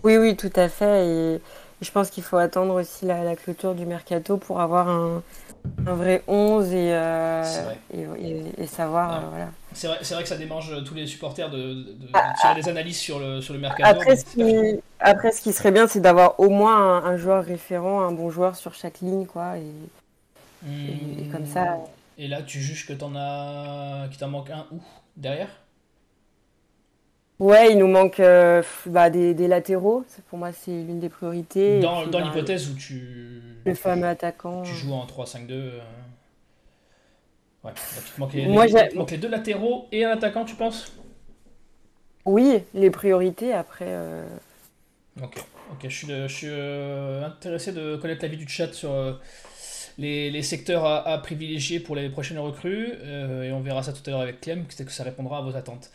Oui, oui, tout à fait. Je pense qu'il faut attendre aussi la, clôture du mercato pour avoir un, vrai 11 euh, et, et, savoir. Euh, voilà. C'est vrai, vrai, que ça démange tous les supporters de, ah, tirer des analyses sur le, sur le mercato. Après, ce qui, après, ce qui serait bien, c'est d'avoir au moins un, joueur référent, un bon joueur sur chaque ligne. Quoi, et, et comme ça. Hmm. Et là, tu juges que t'en as, qu'il t'en manque un où derrière? Ouais, il nous manque euh, bah, des, latéraux. Pour moi, c'est l'une des priorités. Dans, dans bah, l'hypothèse où tu. Le fameux attaquant. Tu joues en 3-5-2. Euh, ouais, il te manque les, deux latéraux et un attaquant, tu penses? Oui, les priorités après. Euh, ok, ok. Je suis, je suis intéressé de connaître l'avis du chat sur. Les, les, secteurs à, à, privilégier pour les prochaines recrues, et on verra ça tout à l'heure avec Clem, c'est que ça répondra à vos attentes.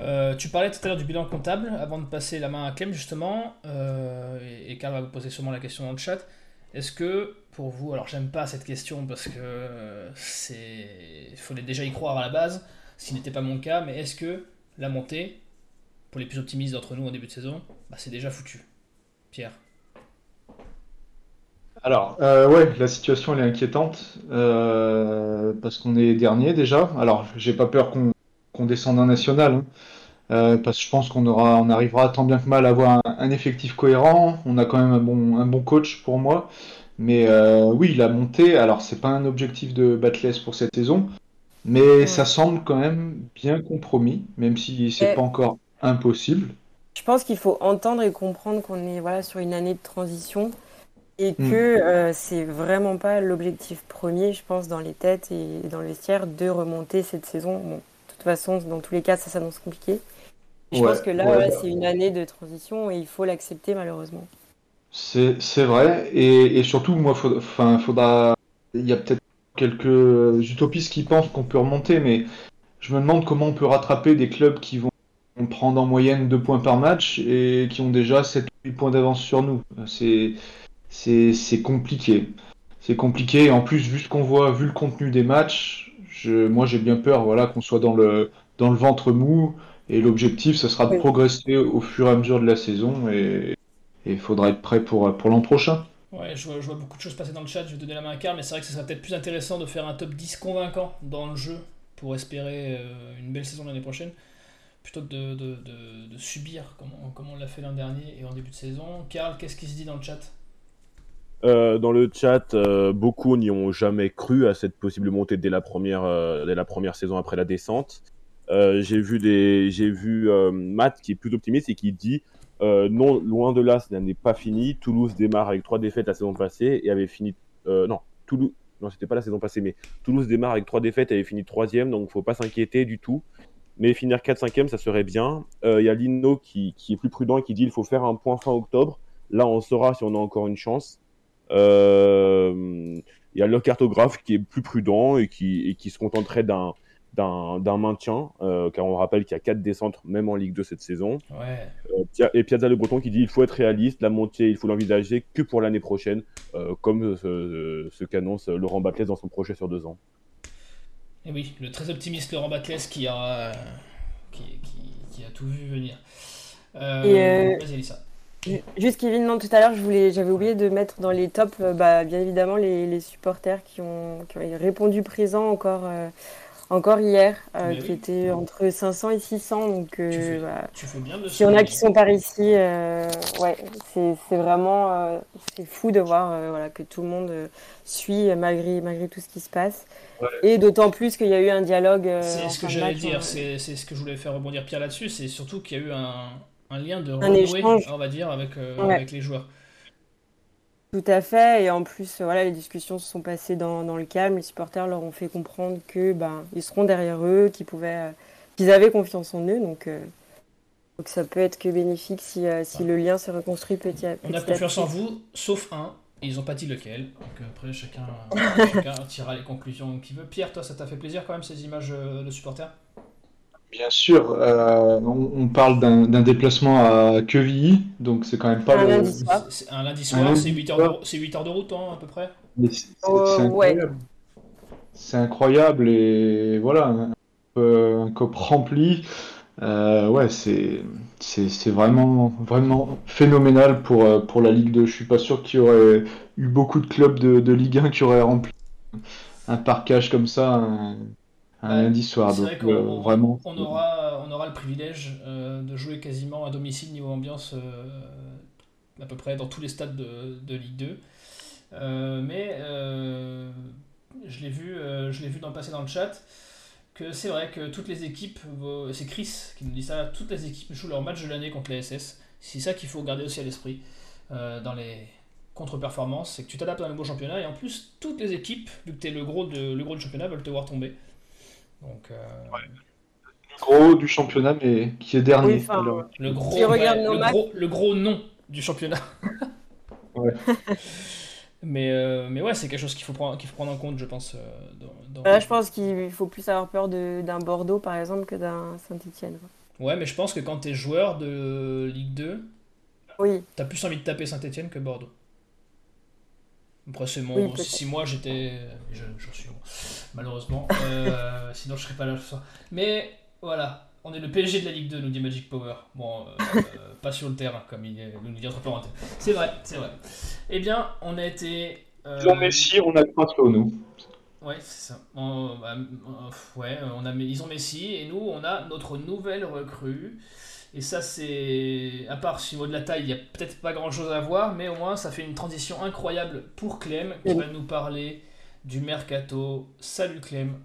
Euh, tu parlais tout à l'heure du bilan comptable, avant de passer la main à Clem justement, euh, et, Karl va vous poser sûrement la question dans le chat. Est-ce que pour vous, alors j'aime pas cette question parce que c'est, il fallait déjà y croire à la base, ce qui n'était pas mon cas, mais est-ce que la montée, pour les plus optimistes d'entre nous en début de saison, bah, c'est déjà foutu? Pierre? Alors, euh, ouais, la situation elle est inquiétante parce qu'on est dernier déjà. Alors, j'ai pas peur qu'on qu'on descende en national. Hein. Euh, parce que je pense qu'on aura, on arrivera tant bien que mal à avoir un, effectif cohérent. On a quand même un bon, un bon coach pour moi. Mais euh, oui, la montée, alors c'est pas un objectif de Batless pour cette saison, mais ça semble quand même bien compromis, même si c'est pas encore impossible. Je pense qu'il faut entendre et comprendre qu'on est voilà sur une année de transition et hmm. que euh, c'est vraiment pas l'objectif premier, je pense, dans les têtes et dans le vestiaire de remonter cette saison. Bon, toute façon, dans tous les cas, ça s'annonce compliqué. Je pense que là, c'est une année de transition et il faut l'accepter malheureusement. C'est vrai. Et, surtout, moi, enfin, faudra. Il y a peut-être quelques utopistes qui pensent qu'on peut remonter, mais je me demande comment on peut rattraper des clubs qui vont prendre en moyenne 2 points par match et qui ont déjà 7-8 points d'avance sur nous. C'est compliqué. C'est compliqué. En plus, vu ce qu'on voit, vu le contenu des matchs, moi, j'ai bien peur voilà, qu'on soit dans le, dans le ventre mou. Et l'objectif, ce sera de progresser au fur et à mesure de la saison. Et il faudra être prêt pour, pour l'an prochain. Ouais, je vois, beaucoup de choses passer dans le chat. Je vais donner la main à Karl, mais c'est vrai que ce serait peut-être plus intéressant de faire un top 10 convaincant dans le jeu pour espérer euh, une belle saison l'année prochaine plutôt que de, de, de, subir comme on, comme on l'a fait l'an dernier et en début de saison. Karl, qu'est-ce qui se dit dans le chat? Euh, dans le chat, euh, beaucoup n'y ont jamais cru à cette possible montée dès la première, euh, dès la première saison après la descente. j'ai vu des, j'ai vu Matt qui est plus optimiste et qui dit non, loin de là, ce n'est pas fini. Toulouse démarre avec trois défaites la saison passée et avait fini, non, Toulouse, non, c'était pas la saison passée, mais Toulouse démarre avec trois défaites et avait fini troisième, donc faut pas s'inquiéter du tout. Mais finir 4-5e, ça serait bien. Il y a Lino qui, qui est plus prudent et qui dit il faut faire un point fin octobre. Là, on saura si on a encore une chance. Euh, il y a le cartographe qui est plus prudent et qui, et qui se contenterait d'un d'un maintien, euh, car on rappelle qu'il y a 4 descentes, même en Ligue 2 cette saison. et Piazza Le Breton qui dit il faut être réaliste, la montée, il faut l'envisager que pour l'année prochaine, comme ce, qu'annonce Laurent Batles dans son projet sur deux ans. Et oui, le très optimiste Laurent Batles qui a, qui, qui, a tout vu venir. Vas-y, Elisa. Juste Kevin, non, tout à l'heure, j'avais oublié de mettre dans les tops, euh, bah, bien évidemment, les, supporters qui ont, répondu présent encore, euh, encore hier, euh, qui étaient entre 500 et 600. Donc, tu fais, bah, bien de s'il y en a qui sont par ici, ouais, c'est vraiment c'est fou de voir voilà, que tout le monde suit malgré, malgré tout ce qui se passe. Et d'autant plus qu'il y a eu un dialogue. c'est ce que j'allais dire, c'est ce que je voulais faire rebondir Pierre là-dessus, c'est surtout qu'il y a eu un un lien de renouer, on va dire, avec, euh, avec les joueurs. Tout à fait, et en plus, voilà, les discussions se sont passées dans, dans le calme. Les supporters leur ont fait comprendre que ben, ils seront derrière eux, qu'ils pouvaient, euh, qu'ils avaient confiance en eux, donc, euh, donc ça peut être que bénéfique si, si le lien se reconstruit petit à petit. On a confiance en vous, sauf un, et ils n'ont pas dit lequel. Donc après, chacun, chacun tirera les conclusions qu'il veut. Pierre, toi, ça t'a fait plaisir quand même ces images de supporters? Bien sûr, euh, on, parle d'un déplacement à Quevilly, donc c'est quand même pas un le... lundi soir. Un lundi soir, c'est 8 heures, de, 8 heures de route hein, à peu près C'est euh, incroyable. C'est incroyable et voilà, un, cop rempli. Euh, ouais, c'est vraiment, vraiment phénoménal pour, pour la Ligue 2. Je suis pas sûr qu'il y aurait eu beaucoup de clubs de, de Ligue 1 qui auraient rempli un parcage comme ça un lundi soir. Donc, euh, vraiment. On aura, on aura le privilège euh, de jouer quasiment à domicile niveau ambiance euh, à peu près dans tous les stades de, de Ligue 2. mais je l'ai vu, je l'ai vu dans le passé dans le chat que c'est vrai que toutes les équipes, c'est Chris qui nous dit ça, toutes les équipes jouent leur match de l'année contre les SS. C'est ça qu'il faut garder aussi à l'esprit dans les contre-performances, c'est que tu t'adaptes à un nouveau championnat et en plus toutes les équipes, vu que tu es le gros, de, le gros du championnat, veulent te voir tomber. Donc, euh, Le gros du championnat, mais qui est dernier. le, gros, le, gros, nom du championnat. mais, euh, mais ouais, c'est quelque chose qu'il faut, prendre, qu'il faut prendre en compte, je pense. Euh, je pense qu'il faut plus avoir peur d'un Bordeaux, par exemple, que d'un Saint-Etienne. Ouais, mais je pense que quand tu es joueur de Ligue 2, oui. tu as plus envie de taper Saint-Etienne que Bordeaux. Après, c'est mon. si moi j'étais. J'en suis malheureusement. Euh, sinon, je serais pas là ce soir. Mais voilà, on est le PSG de la Ligue 2, nous dit Magic Power. Bon, euh, euh, pas sur le terrain, comme il nous dit entre parenthèses. C'est vrai, c'est vrai. Eh bien, on a été. Ils ont Messi, on a Cratlo, nous. Ouais, c'est ça. Bah, ouais, on a, ils ont Messi et nous, on a notre nouvelle recrue. Et ça, c'est. À part au niveau de la taille, il n'y a peut-être pas grand-chose à voir, mais au moins, ça fait une transition incroyable pour Clem, qui va nous parler du mercato. Salut Clem.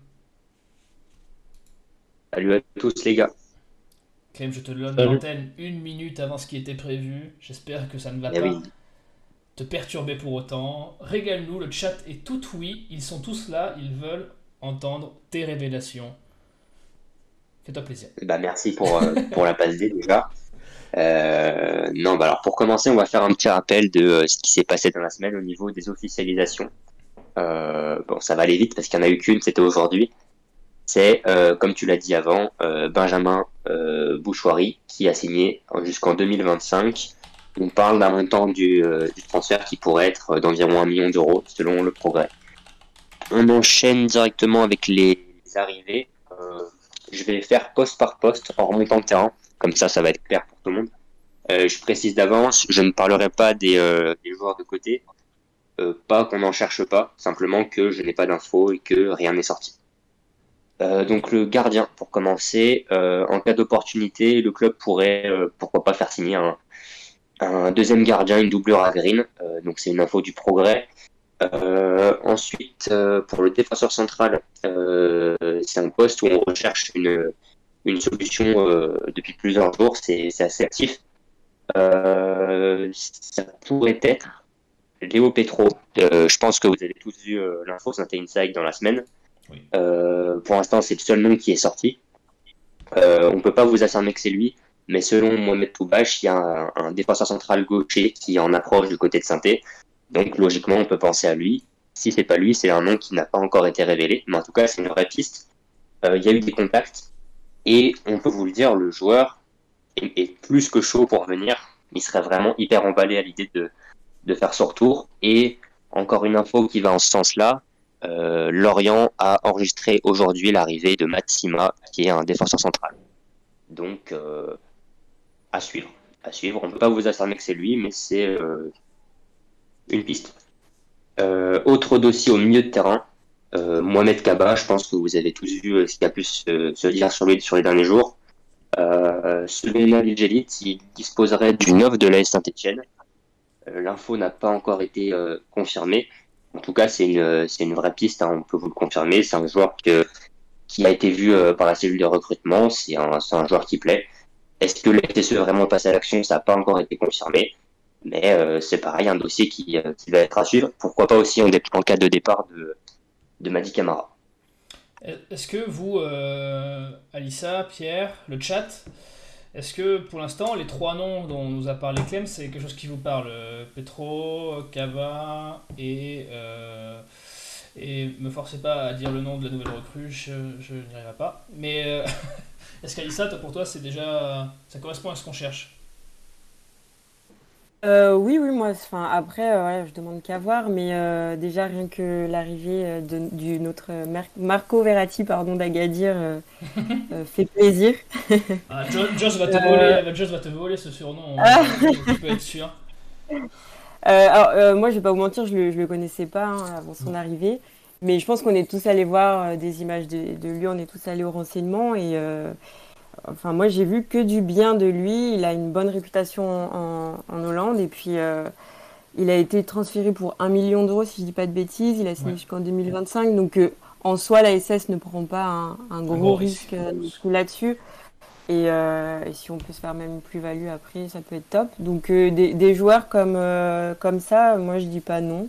Salut à tous les gars. Clem, je te donne l'antenne une minute avant ce qui était prévu. J'espère que ça ne va eh pas te perturber pour autant. Régale-nous, le chat est tout oui. Ils sont tous là, ils veulent entendre tes révélations. Fais-toi plaisir. Bah, merci pour, euh, pour la passe D déjà. Euh, non, bah alors pour commencer, on va faire un petit rappel de euh, ce qui s'est passé dans la semaine au niveau des officialisations. bon, ça va aller vite parce qu'il n'y en a eu qu'une, c'était aujourd'hui. C'est, comme tu l'as dit avant, Benjamin Bouchoirie qui a signé jusqu'en 2025. On parle d'un montant du, du, transfert qui pourrait être d'environ un million d'euros selon le progrès. On enchaîne directement avec les arrivées. Je vais faire poste par poste en remontant le terrain. Comme ça, ça va être clair pour tout le monde. Euh, je précise d'avance, je ne parlerai pas des, euh, joueurs de côté. Euh, pas qu'on n'en cherche pas, simplement que je n'ai pas d'infos et que rien n'est sorti. Euh, donc le gardien, pour commencer, en cas d'opportunité, le club pourrait, pourquoi pas, faire signer un, un deuxième gardien, une doublure à green. donc c'est une info du progrès. Euh, ensuite, euh, pour le défenseur central, euh, c'est un poste où on recherche une, une solution depuis plusieurs jours. C'est assez actif. ça pourrait être Léo Petro. je pense que vous avez tous vu l'info Saint Inside dans la semaine. pour l'instant, c'est le seul nom qui est sorti. on ne peut pas vous affirmer que c'est lui, mais selon Mohamed Toubache, il y a un, un, défenseur central gaucher qui en approche du côté de saint donc logiquement, on peut penser à lui. Si c'est pas lui, c'est un nom qui n'a pas encore été révélé, mais en tout cas, c'est une vraie piste. il y a eu des contacts et on peut vous le dire, le joueur est, plus que chaud pour venir. Il serait vraiment hyper emballé à l'idée de, de faire son retour. Et encore une info qui va en ce sens-là, euh, Lorient a enregistré aujourd'hui l'arrivée de Matsima, qui est un défenseur central. Donc, euh, à suivre. À suivre. On ne peut pas vous affirmer que c'est lui, mais c'est euh, une piste. autre dossier au milieu de terrain, Mohamed Kaba, je pense que vous avez tous vu ce qui a pu se, dire sur lui sur les derniers jours. Euh, Souleymane il disposerait d'une offre de l'AS Saint-Etienne. L'info n'a pas encore été confirmée, en tout cas, c'est une, une vraie piste, hein, on peut vous le confirmer. C'est un joueur que, qui a été vu euh, par la cellule de recrutement, c'est un, un joueur qui plaît. Est-ce que le FTSE est vraiment passé à l'action? Ça n'a pas encore été confirmé. Mais euh, c'est pareil, un dossier qui, euh, qui, va être à suivre. Pourquoi pas aussi en, en cas de départ de, de Madi Camara. Est-ce que vous, Alissa, Pierre, le chat, est-ce que pour l'instant, les trois noms dont nous a parlé Clem, c'est quelque chose qui vous parle euh, Petro, Cava et. Euh, et me forcez pas à dire le nom de la nouvelle recrue, je, n'y arriverai pas. Mais euh, est-ce qu'Alissa, pour toi, c'est déjà. ça correspond à ce qu'on cherche? Euh, oui, oui, moi, enfin, après, euh, je demande qu'à voir, mais euh, déjà, rien que l'arrivée de, du notre Marco Verratti, pardon, d'Agadir fait plaisir. Ah, Joss va, te voler, va te voler ce surnom, ah. tu peux être sûr. alors, moi, je vais pas vous mentir, je le, le connaissais pas hein, avant son arrivée, mais je pense qu'on est tous allés voir des images de, de, lui, on est tous allés au renseignement, et Enfin, moi, j'ai vu que du bien de lui. Il a une bonne réputation en, Hollande. Et puis, euh, il a été transféré pour un million d'euros, si je ne dis pas de bêtises. Il a signé jusqu'en 2025. Donc, euh, en soi, la SS ne prend pas un, gros, risque, euh, là-dessus. Et, si on peut se faire même une plus-value après, ça peut être top. Donc, des, joueurs comme, comme ça, moi, je dis pas non.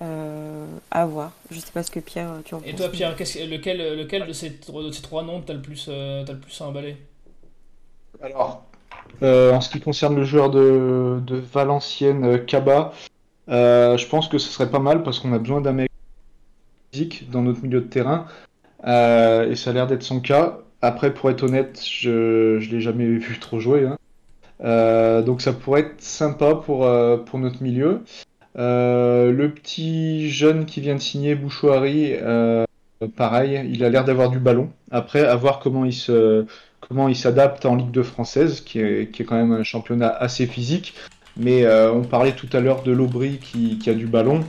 À voir. Je sais pas ce que Pierre, tu en penses. Et toi, Pierre, lequel, lequel de, ces, de ces trois noms t'as le plus, as le plus à emballer? Alors, euh, en ce qui concerne le joueur de, Valenciennes, euh, Kaba, euh, je pense que ce serait pas mal parce qu'on a besoin d'un mec physique dans notre milieu de terrain. et ça a l'air d'être son cas. Après, pour être honnête, je ne l'ai jamais vu trop jouer. Hein. donc ça pourrait être sympa pour, pour notre milieu. Le petit jeune qui vient de signer, Bouchouari, pareil, il a l'air d'avoir du ballon. Après, à voir comment il se, comment il s'adapte en Ligue 2 française, qui est, qui est, quand même un championnat assez physique. Mais euh, on parlait tout à l'heure de l'Aubry qui, a du ballon.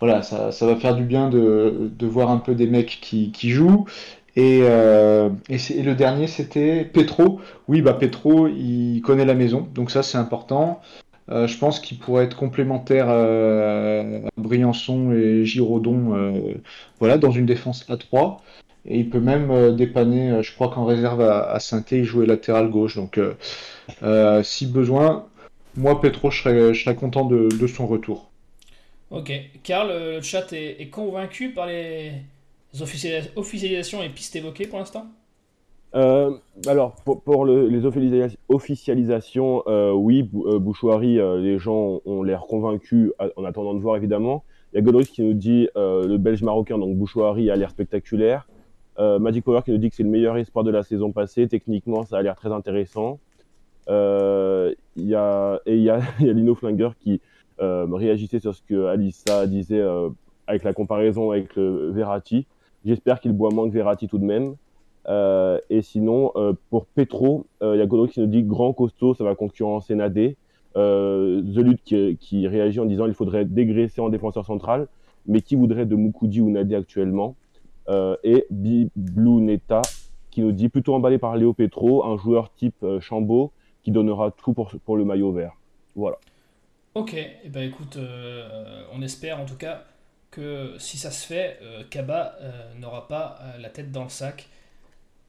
Voilà, ça, ça, va faire du bien de, de, voir un peu des mecs qui, qui jouent. Et, euh, et, le dernier, c'était Petro. Oui, bah Petro, il connaît la maison, donc ça c'est important. Euh, je pense qu'il pourrait être complémentaire à Briançon et Giraudon euh, voilà, dans une défense à 3 et il peut même euh, dépanner, euh, je crois qu'en réserve à, saint il jouait latéral gauche. Donc, euh, si besoin, moi, Petro, je serais, content de, son retour. Ok. Karl, le chat est, convaincu par les officialisations et pistes évoquées pour l'instant? Alors, pour, les officialisations, oui, Bouchouari, les gens ont l'air convaincus en attendant de voir évidemment. Il y a Godric qui nous dit le belge marocain, donc Bouchouari, a l'air spectaculaire. Euh, Magic Power qui nous dit que c'est le meilleur espoir de la saison passée. Techniquement, ça a l'air très intéressant. Euh, y a, et il y a, y a Lino Flinger qui euh, réagissait sur ce que Alissa disait euh, avec la comparaison avec le Verratti. J'espère qu'il boit moins que Verratti tout de même. Euh, et sinon, euh, pour Petro, il y a Godot qui nous dit grand costaud, ça va concurrencer Nadé. Euh, The Lutte qui, réagit en disant il faudrait dégraisser en défenseur central, mais qui voudrait de Moukoudi ou Nadé actuellement euh, et Biblou Neta qui nous dit plutôt emballé par Léo Petro, un joueur type euh, Chambaud qui donnera tout pour, pour le maillot vert. Voilà. Ok, et eh ben écoute, euh, on espère en tout cas que si ça se fait, Kaba n'aura pas la tête dans le sac.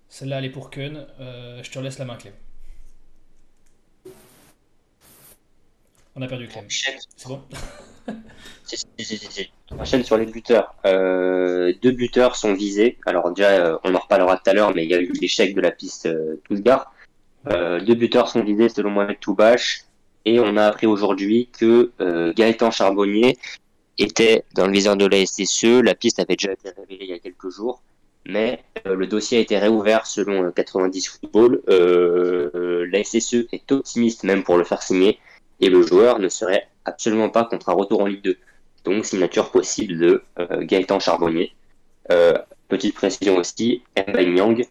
Celle-là, elle est pour Kun. je te laisse la main, Clem. On a perdu Clem. C'est bon On enchaîne sur les buteurs. Euh, deux buteurs sont visés. Alors déjà, euh, on en reparlera tout à l'heure, mais il y a eu l'échec de la piste euh, Tousgar. Euh, deux buteurs sont visés selon Mohamed Toubache. Et on a appris aujourd'hui que euh, Gaëtan Charbonnier était dans le viseur de la SSE. La piste avait déjà été révélée il y a quelques jours. Mais le dossier a été réouvert selon 90 Football. la SSE est optimiste même pour le faire signer et le joueur ne serait absolument pas contre un retour en Ligue 2. Donc signature possible de Gaëtan Charbonnier. petite précision aussi, Mbaye Nyang,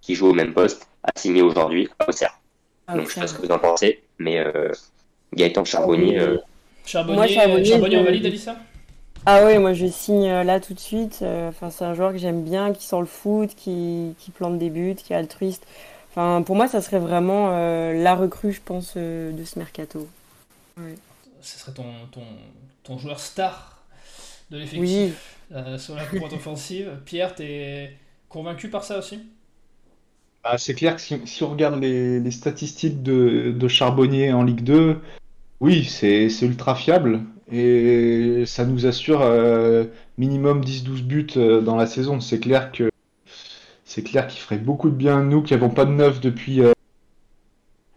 qui joue au même poste, a signé aujourd'hui à Auxerre. Ah, Donc je sais pas ce que vous en pensez, mais euh, Gaëtan Charbonnier. Euh, Charbonnier, Charbonnier, Charbonnier on valide, Alissa? Ah oui, moi je signe euh, là tout de suite. Enfin, c'est un joueur que j'aime bien, qui sent le foot, qui, qui, plante des buts, qui est altruiste. Enfin, pour moi, ça serait vraiment la recrue, je pense, de ce mercato. Ce serait ton, ton, ton, joueur star de l'effectif sur la courte offensive. Pierre, t'es convaincu par ça aussi? Bah, c'est clair que si, on regarde les, statistiques de, Charbonnier en Ligue 2, oui, c'est ultra fiable et ça nous assure euh, minimum 10-12 buts euh, dans la saison. C'est clair que c'est clair qu'il ferait beaucoup de bien à nous qui n'avons pas de neuf depuis. Euh,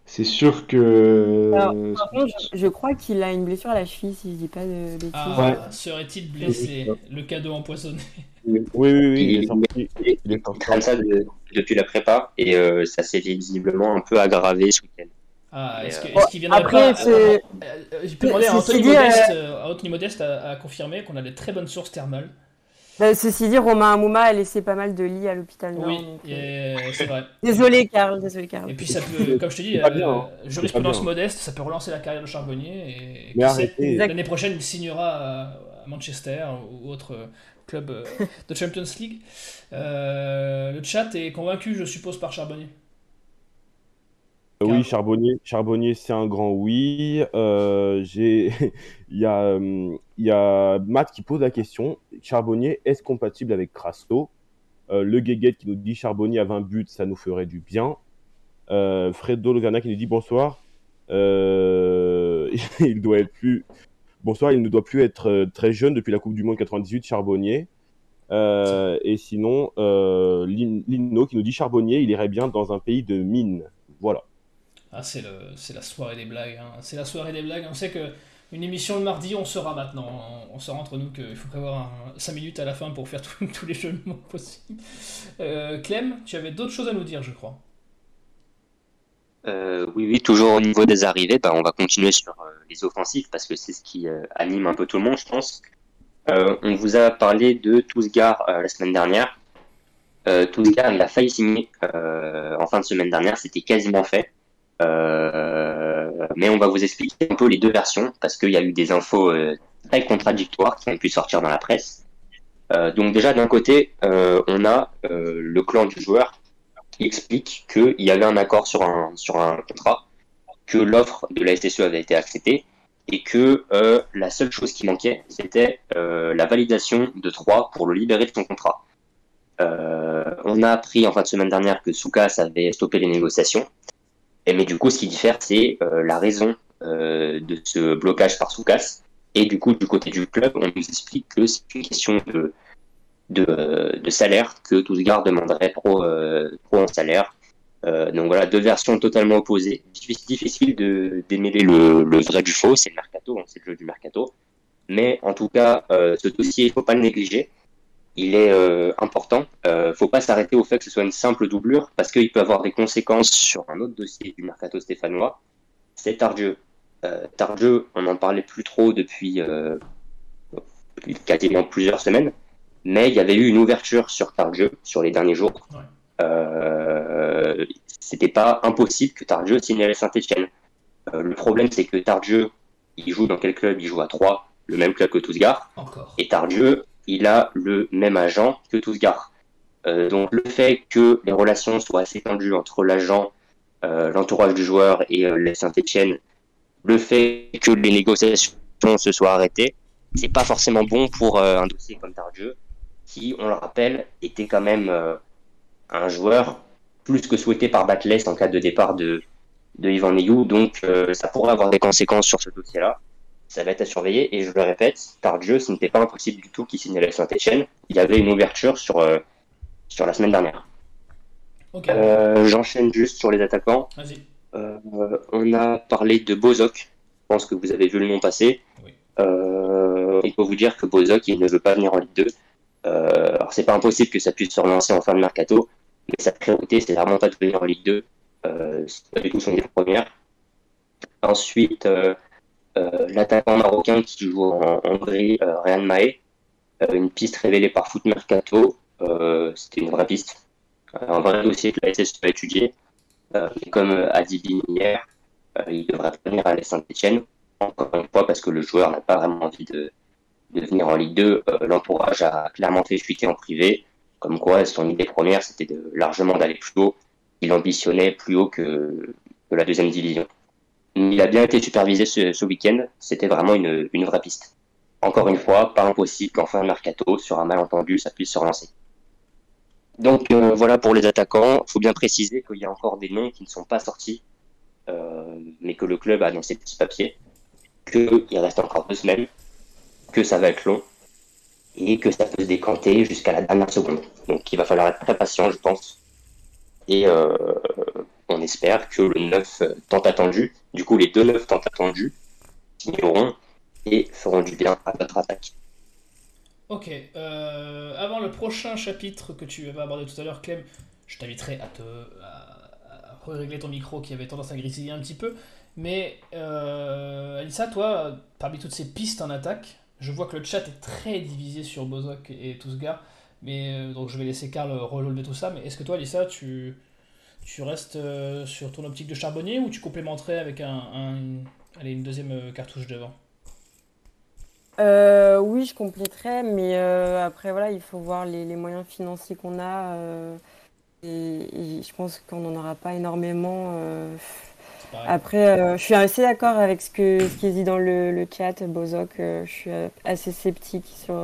c'est sûr que. par contre, je, crois qu'il a une blessure à la cheville, si je dis pas de bêtises. Ah, serait-il blessé Le cadeau empoisonné. Oui, oui, oui. Il, est comme ça depuis la prépa et euh, ça s'est visiblement un peu aggravé ce week-end. Ah, est-ce qu'il est viendrait Après, pas euh, Je peux demander à Anthony Modeste, euh, à, Anthony Modeste à, confirmer qu'on a des très bonnes sources thermales. Bah, ceci dit, Romain Amouma a laissé pas mal de lits à l'hôpital Oui, c'est vrai. désolé, Karl. Désolé, Karl. Et puis, ça peut, comme je te dis, euh, hein. jurisprudence modeste, ça peut relancer la carrière de Charbonnier. Et, l'année prochaine, il signera à Manchester ou autre club euh, de Champions League. Euh, le chat est convaincu, je suppose, par Charbonnier. Euh, oui, Charbonnier, Charbonnier c'est un grand oui. j'ai... il, y a, il y a Matt qui pose la question Charbonnier, est-ce compatible avec Crasso Le Guéguet qui nous dit Charbonnier à 20 buts, ça nous ferait du bien. Fredo Logana qui nous dit bonsoir. il doit être plus Bonsoir, il ne doit plus être euh, très jeune depuis la Coupe du Monde 98, Charbonnier. Euh, et sinon, euh, Lino qui nous dit Charbonnier, il irait bien dans un pays de mines. Voilà. Ah, c'est la soirée des blagues. Hein. C'est la soirée des blagues. On sait que une émission le mardi, on sera maintenant. On, sera entre nous qu'il faut prévoir 5 minutes à la fin pour faire tous les jeux de mots possibles. Clem, tu avais d'autres choses à nous dire, je crois. Euh, oui, oui, toujours au niveau des arrivées, bah, on va continuer sur euh, les offensifs parce que c'est ce qui euh, anime un peu tout le monde, je pense. on vous a parlé de Tousgar la semaine dernière. Tousgar, il a failli signer en fin de semaine dernière, c'était quasiment fait. Mais on va vous expliquer un peu les deux versions parce qu'il y a eu des infos très contradictoires qui ont pu sortir dans la presse. donc déjà d'un côté, on a le clan du joueur qui explique qu'il y avait un accord sur un, sur un contrat, que l'offre de la SSE avait été acceptée et que euh, la seule chose qui manquait, c'était euh, la validation de 3 pour le libérer de son contrat. Euh, on a appris en fin de semaine dernière que Soukas avait stoppé les négociations. Et, mais du coup, ce qui diffère, c'est la raison de ce blocage par Soukas. Et du coup, du côté du club, on nous explique que c'est une question de de, salaire que Tousgar demanderait trop, euh, trop en salaire. Euh, donc voilà, deux versions totalement opposées. Difficile de démêler le, vrai du faux, c'est le mercato, hein, c'est le jeu du mercato. Mais en tout cas, euh, ce dossier, il faut pas le négliger. Il est euh, important. Euh, faut pas s'arrêter au fait que ce soit une simple doublure, parce qu'il peut avoir des conséquences sur un autre dossier du mercato stéphanois. C'est Tardieu. Euh, Tardieu, on n'en parlait plus trop depuis, euh, quasiment plusieurs semaines mais il y avait eu une ouverture sur Tardieu sur les derniers jours. Euh, c'était pas impossible que Tardieu signe avec Saint-Etienne. Euh, le problème, c'est que Tardieu, il joue dans quel club? Il joue à 3, le même club que Tousgar. Et Tardieu, il a le même agent que Tousgar. Euh, donc le fait que les relations soient assez tendues entre l'agent, euh, l'entourage du joueur et euh, les Saint-Etienne, le fait que les négociations se soient arrêtées, c'est pas forcément bon pour un dossier comme Tardieu qui, on le rappelle, était quand même un joueur plus que souhaité par Batles en cas de départ de, de Ivan Neyou. Donc ça pourrait avoir des conséquences sur ce dossier-là. Ça va être à surveiller. Et je le répète, par Dieu, ce n'était pas impossible du tout qu'il signe avec Saint-Etienne. Il y avait une ouverture sur, euh, sur la semaine dernière. J'enchaîne juste sur les attaquants. on a parlé de Bozok. Je pense que vous avez vu le nom passer. il faut vous dire que Bozok, il ne veut pas venir en Ligue 2. Euh, alors c'est pas impossible que ça puisse se relancer en fin de mercato, mais sa priorité c'est vraiment pas de venir en Ligue 2. Euh, c'est pas du tout son idée première. Ensuite, euh, euh, l'attaquant marocain qui joue en Hongrie, euh, Ryan Mae, euh, une piste révélée par Foot Mercato, euh, c'était une vraie piste, Euh, un vrai dossier que la SS va étudier. Euh, comme euh, a dit Vini hier, euh, il devrait venir à la Saint-Etienne, encore une fois parce que le joueur n'a pas vraiment envie de, venir en Ligue 2. Euh, L'entourage a clairement fait fuiter en privé, comme quoi son idée première c'était largement d'aller plus haut. Il ambitionnait plus haut que la deuxième division. Il a bien été supervisé ce, week-end, c'était vraiment une, vraie piste. Encore une fois, pas impossible qu'en fin mercato, sur un malentendu, ça puisse se relancer. Donc euh, voilà pour les attaquants. Il faut bien préciser qu'il y a encore des noms qui ne sont pas sortis, euh, mais que le club a dans ses petits papiers, qu'il reste encore deux semaines, que ça va être long, et que ça peut se décanter jusqu'à la dernière seconde. Donc il va falloir être très patient, je pense. Et euh, on espère que le 9 tant attendu, du coup les deux 9 tant attendus, signeront et feront du bien à notre attaque. Ok, euh, avant le prochain chapitre que tu vas aborder tout à l'heure, Clem, je t'inviterai à te à, régler ton micro qui avait tendance à grésiller un petit peu. Mais euh, Alissa, toi, parmi toutes ces pistes en attaque, je vois que le chat est très divisé sur Bozok et Tousgar. Mais euh, donc je vais laisser Karl relever tout ça. Mais est-ce que toi, Alissa, tu, tu restes euh, sur ton optique de charbonnier ou tu complémenterais avec un, un- allez, une deuxième euh, cartouche devant? Euh, oui, je compléterai, mais euh, après, voilà, il faut voir les, les moyens financiers qu'on a. et, et je pense qu'on n'en aura pas énormément. Après, je suis assez d'accord avec ce que ce qui est dit dans le, le chat, Bozok. je suis assez sceptique sur,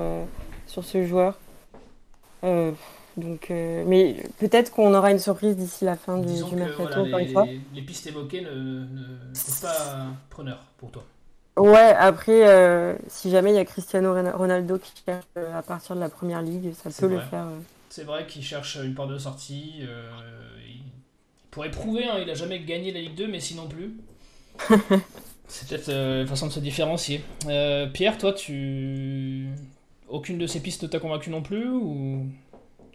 sur ce joueur. Donc, euh, mais peut-être qu'on aura une surprise d'ici la fin du, Disons du que mercato, voilà, les, fois. les pistes évoquées ne, sont pas preneurs pour toi. Ouais, après, euh, si jamais il y a Cristiano Ronaldo qui cherche euh, à partir de la première ligue, ça peut le faire. C'est vrai qu'il cherche une porte de sortie. il pourrait prouver, hein, il a jamais gagné la Ligue 2, mais sinon plus. C'est peut-être une façon de se différencier. Pierre, toi, tu. Aucune de ces pistes ne t'a convaincu non plus ou?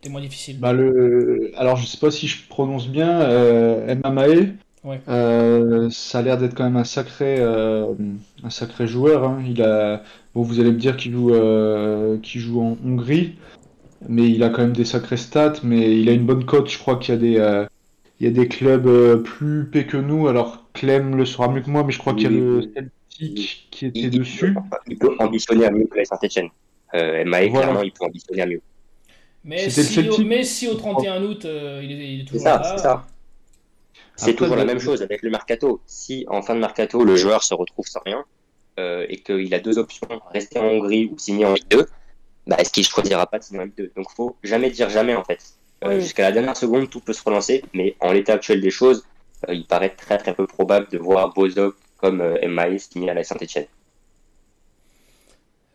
T'es moins difficile Bah le... Alors, je sais pas si je prononce bien, euh, Mamae, Ouais. euh, ça a l'air d'être quand même un sacré, euh, un sacré joueur. hein. Il a... Bon, vous allez me dire qu'il joue, euh, qu'il joue en Hongrie, mais il a quand même des sacrés stats, mais il a une bonne cote. Je crois qu'il y a des, euh, il y a des clubs plus épais que nous. Alors, Clem le saura mieux que moi, mais je crois qu'il y a le Celtic qui était Il, dessus. il peut ambitionner à mieux que la Saint-Etienne. Euh, Maé, Voilà. clairement, il peut ambitionner à mieux. Mais, si au, Celtic. mais si au 31 août, euh, il, est, il toujours ça, là. c'est ça. C'est toujours la même chose avec le mercato. Si en fin de mercato, le joueur se retrouve sans rien euh, et qu'il a deux options, rester en Hongrie ou signer en Ligue 2, bah, est-ce qu'il choisira pas de signer en Ligue 2 Donc faut jamais dire jamais en fait. Euh, Oui. Jusqu'à la dernière seconde, tout peut se relancer, mais en l'état actuel des choses, euh, il paraît très très peu probable de voir Bozok comme euh, MAE signer à la Saint-Etienne.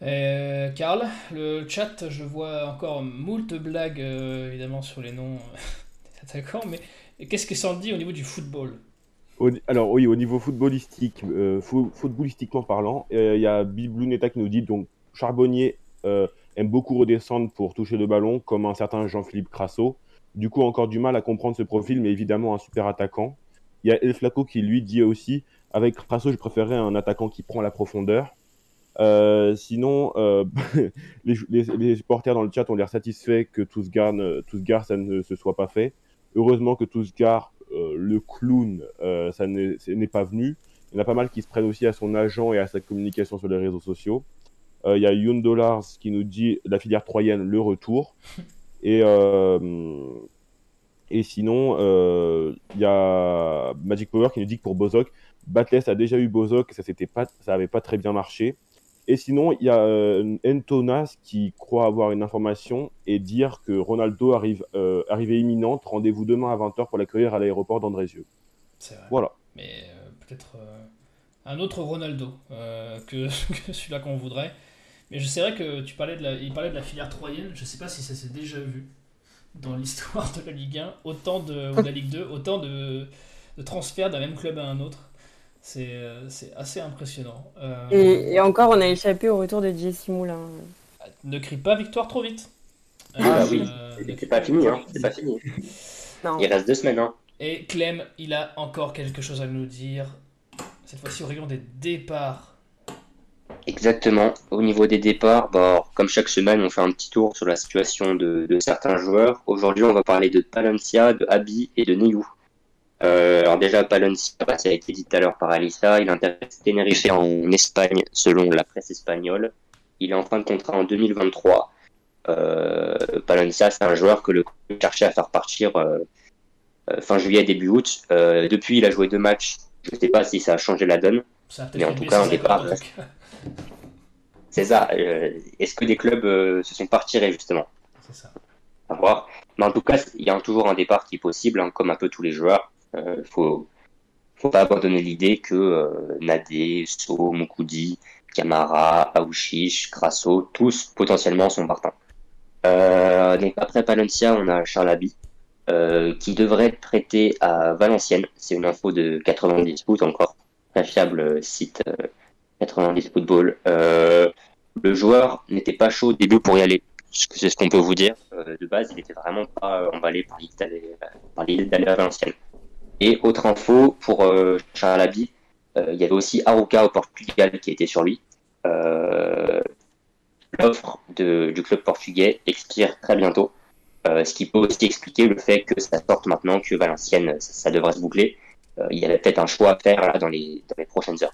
Euh, Karl, le chat, je vois encore moult blagues euh, évidemment sur les noms des attaquants, mais qu'est-ce que ça en dit au niveau du football? Alors oui, au niveau footballistique, euh, fo- footballistiquement parlant, euh, il y a Bibluneta qui nous dit donc Charbonnier euh, aime beaucoup redescendre pour toucher le ballon, comme un certain Jean-Philippe Crasso. Du coup, encore du mal à comprendre ce profil, mais évidemment un super attaquant. Il y a El Flaco qui lui dit aussi avec Crasso, je préférerais un attaquant qui prend la profondeur. Euh, sinon, euh, les, les, les supporters dans le chat ont l'air satisfaits que Tousgar, ne- Tousgar, ça ne se soit pas fait. Heureusement que Tousgar, euh, le clown, euh, ça n'est pas venu. Il y en a pas mal qui se prennent aussi à son agent et à sa communication sur les réseaux sociaux. Euh, Il y a Youn Dollars qui nous dit la filière troyenne, le retour. Et, euh, et sinon, euh, il y a Magic Power qui nous dit que pour Bozok, Batless a déjà eu Bozok et ça n'avait pas, ça avait pas très bien marché. Et sinon, il y a euh, Entonas qui croit avoir une information et dire que Ronaldo arrive, euh, arrivée imminente. Rendez-vous demain à 20h pour l'accueillir à l'aéroport d'Andrézieux. C'est vrai. Voilà. Mais euh, peut-être euh, un autre Ronaldo euh, que, que celui-là qu'on voudrait. Mais je sais vrai que tu parlais de la, il parlait de la filière troyenne. Je sais pas si ça s'est déjà vu dans l'histoire de la Ligue 1, autant de, ou de la Ligue 2, autant de, de transferts d'un même club à un autre. C'est euh, c'est assez impressionnant. Euh, Et, et encore, on a échappé au retour de Jesse Moulin. Ne crie pas victoire trop vite. Ah bah oui, c'est pas fini, hein. C'est pas fini. Il reste deux semaines, hein. Et Clem, il a encore quelque chose à nous dire. Cette fois-ci au rayon des départs. Exactement. Au niveau des départs, bah, comme chaque semaine, on fait un petit tour sur la situation de, certains joueurs. Aujourd'hui, on va parler de Palencia, de Abi et de Neyou. Euh, alors déjà, Palencia, ça a été dit tout à l'heure par Alissa, il intéresse Tenerife en Espagne selon la presse espagnole. Il est en fin de contrat en 2023. Euh, Palencia, c'est un joueur que le club cherchait à faire partir euh, euh, fin juillet, début août. depuis, il a joué deux matchs. Je ne sais pas si ça a changé la donne. Mais en tout cas, un départ. C'est ça. Est-ce que des clubs se sont partirés justement? C'est ça. À voir. Mais en tout cas, il y a toujours un départ qui est possible, hein, comme un peu tous les joueurs. Il euh, faut, faut pas abandonner l'idée que euh, Nadé, So, Mukudi, Kamara, Aouchiche, Crasso, tous potentiellement sont partants. Euh, après Palencia, on a Charlaby, euh, qui devrait être prêté à Valenciennes. C'est une info de 90 foot encore, très fiable site 90 football. le joueur n'était pas chaud au début pour y aller. C'est ce qu'on peut vous dire. de base, il était vraiment pas emballé par l'idée d'aller à Valenciennes. Et autre info pour euh, Chalabi, euh, il y avait aussi Aruca au Portugal qui était sur lui. Euh, l'offre du club portugais expire très bientôt, ce qui peut aussi expliquer le fait que ça sorte maintenant, que Valenciennes, ça, devrait se boucler. il y avait peut-être un choix à faire là, dans, les, prochaines heures.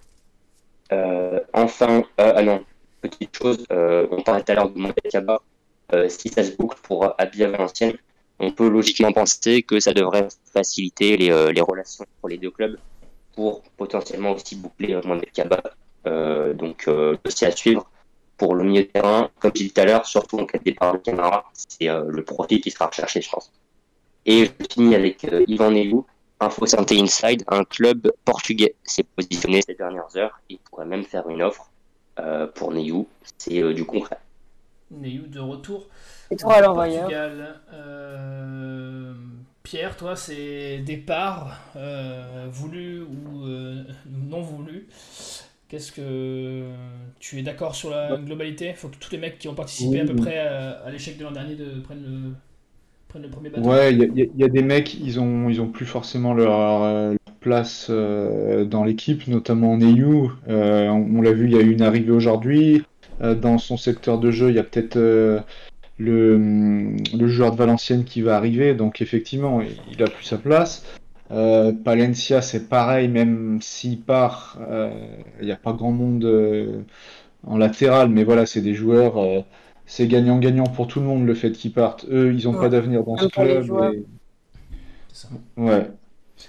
enfin, ah non, petite chose, on parlait tout à l'heure de Monte si ça se boucle pour habiller Valenciennes, on peut logiquement penser que ça devrait faciliter les, euh, relations pour les deux clubs pour potentiellement aussi boucler euh, Mohamed Kaba. Euh, donc, euh, aussi à suivre pour le milieu de terrain. Comme je dit tout à l'heure, surtout en cas de départ de Camara, c'est le profit qui sera recherché, je pense. Et je finis avec Ivan Nelou, Info Santé Inside, un club portugais s'est positionné ces dernières heures. Il pourrait même faire une offre pour Neyou. C'est du concret. Neyou de retour et toi, alors, euh, Pierre, toi, c'est départ euh, voulu ou euh, non voulu. Qu'est-ce que tu es d'accord sur la globalité? Il faut que tous les mecs qui ont participé à peu près à, l'échec de l'an dernier de, prennent, le, prennent le premier bateau. Ouais, il y, a des mecs, ils ont, ils ont plus forcément leur, place dans l'équipe, notamment Neyu. on, on l'a vu, il y a eu une arrivée aujourd'hui. dans son secteur de jeu, il y a peut-être le, le, joueur de Valenciennes qui va arriver, donc effectivement, il a plus sa place. Euh, Palencia, c'est pareil, même s'il part, euh, il n'y a pas grand monde euh, en latéral, mais voilà, c'est des joueurs, euh, c'est gagnant-gagnant pour tout le monde le fait qu'ils partent. Eux, ils n'ont pas d'avenir dans ce club. Et... Ouais,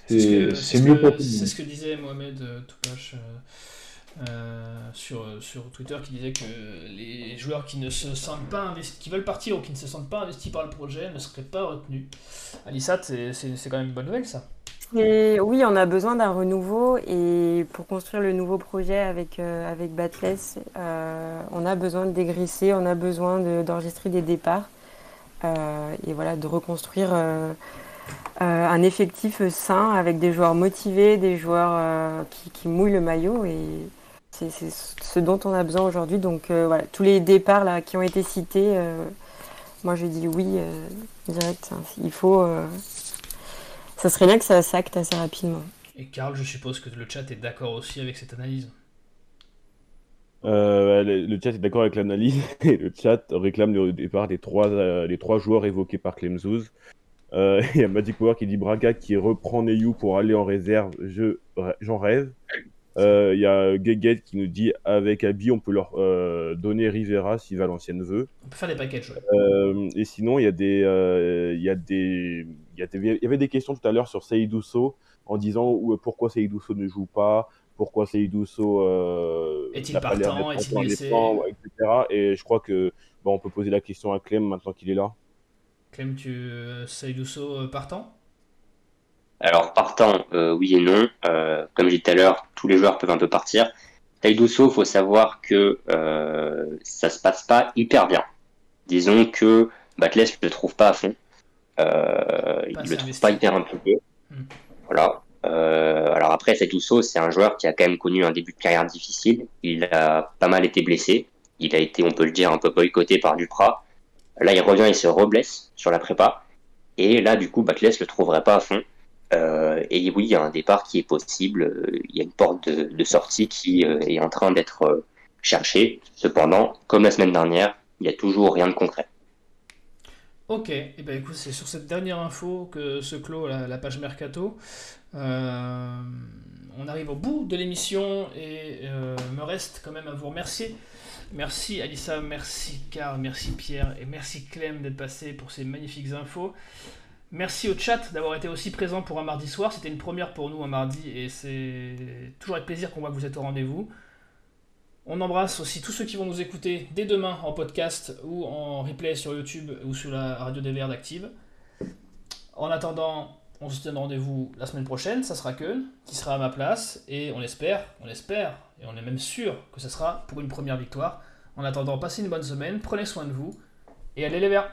c'est mieux pour tout le monde. C'est ce que disait Mohamed Toupache euh, sur, sur Twitter qui disait que les joueurs qui ne se sentent pas qui veulent partir ou qui ne se sentent pas investis par le projet ne seraient pas retenus. Alissat, c'est quand même une bonne nouvelle ça. Et oui, on a besoin d'un renouveau et pour construire le nouveau projet avec, euh, avec Batless, euh, on a besoin de dégraisser, on a besoin d'enregistrer des départs et voilà, de reconstruire un effectif sain avec des joueurs motivés, des joueurs qui, qui, mouillent le maillot et, c'est ce dont on a besoin aujourd'hui. Donc euh, voilà, tous les départs là, qui ont été cités, euh, moi je dis oui euh, direct. Hein. Il faut. ça serait bien que ça s'acte assez rapidement. Et Karl, je suppose que le chat est d'accord aussi avec cette analyse. le, chat est d'accord avec l'analyse et le chat réclame le départ des trois, les trois joueurs évoqués par Clemzouz. Il y a Magic Power qui dit Braga qui reprend Neyou pour aller en réserve. j'en rêve. Il euh, y a Geget qui nous dit avec Abi, on peut leur euh, donner Rivera si Valenciennes veut. On peut faire des packages. Euh, et sinon, il y a des, il y a des, il y, avait des questions tout à l'heure sur Seydouso en disant pourquoi Seydouso ne joue pas, pourquoi Seydouso est-il partant, est-il blessé, etc. Et je crois que bon, on peut poser la question à Clem maintenant qu'il est là. Clem, tu Seydouso partant? Alors partant, euh, oui et non. Euh, comme j'ai dit tout à l'heure, tous les joueurs peuvent un peu partir. Taïdousso, faut savoir que euh, ça se passe pas hyper bien. Disons que Batles ne le trouve pas à fond. Euh, il le trouve pas hyper impliqué. Hmm. Voilà. Euh, alors après, Taïdousso, c'est un joueur qui a quand même connu un début de carrière difficile. Il a pas mal été blessé. Il a été, on peut le dire, un peu boycotté par Duprat. Là, il revient, il se reblesse sur la prépa. Et là, du coup, Baclès le trouverait pas à fond. Euh, et oui, il y a un départ qui est possible. Il y a une porte de, sortie qui euh, est en train d'être euh, cherchée. Cependant, comme la semaine dernière, il n'y a toujours rien de concret. Ok, eh ben écoute, c'est sur cette dernière info que se clôt la, page Mercato. on arrive au bout de l'émission et me reste quand même à vous remercier. Merci Alissa, merci Karl, merci Pierre et merci Clem d'être passé pour ces magnifiques infos. Merci au chat d'avoir été aussi présent pour un mardi soir. C'était une première pour nous un mardi et c'est toujours avec plaisir qu'on voit que vous êtes au rendez-vous. On embrasse aussi tous ceux qui vont nous écouter dès demain en podcast ou en replay sur YouTube ou sur la radio des Verts d'Active. En attendant, on se donne rendez-vous la semaine prochaine, ça sera que qui sera à ma place et on espère, on espère et on est même sûr que ce sera pour une première victoire. En attendant, passez une bonne semaine, prenez soin de vous et allez les Verts.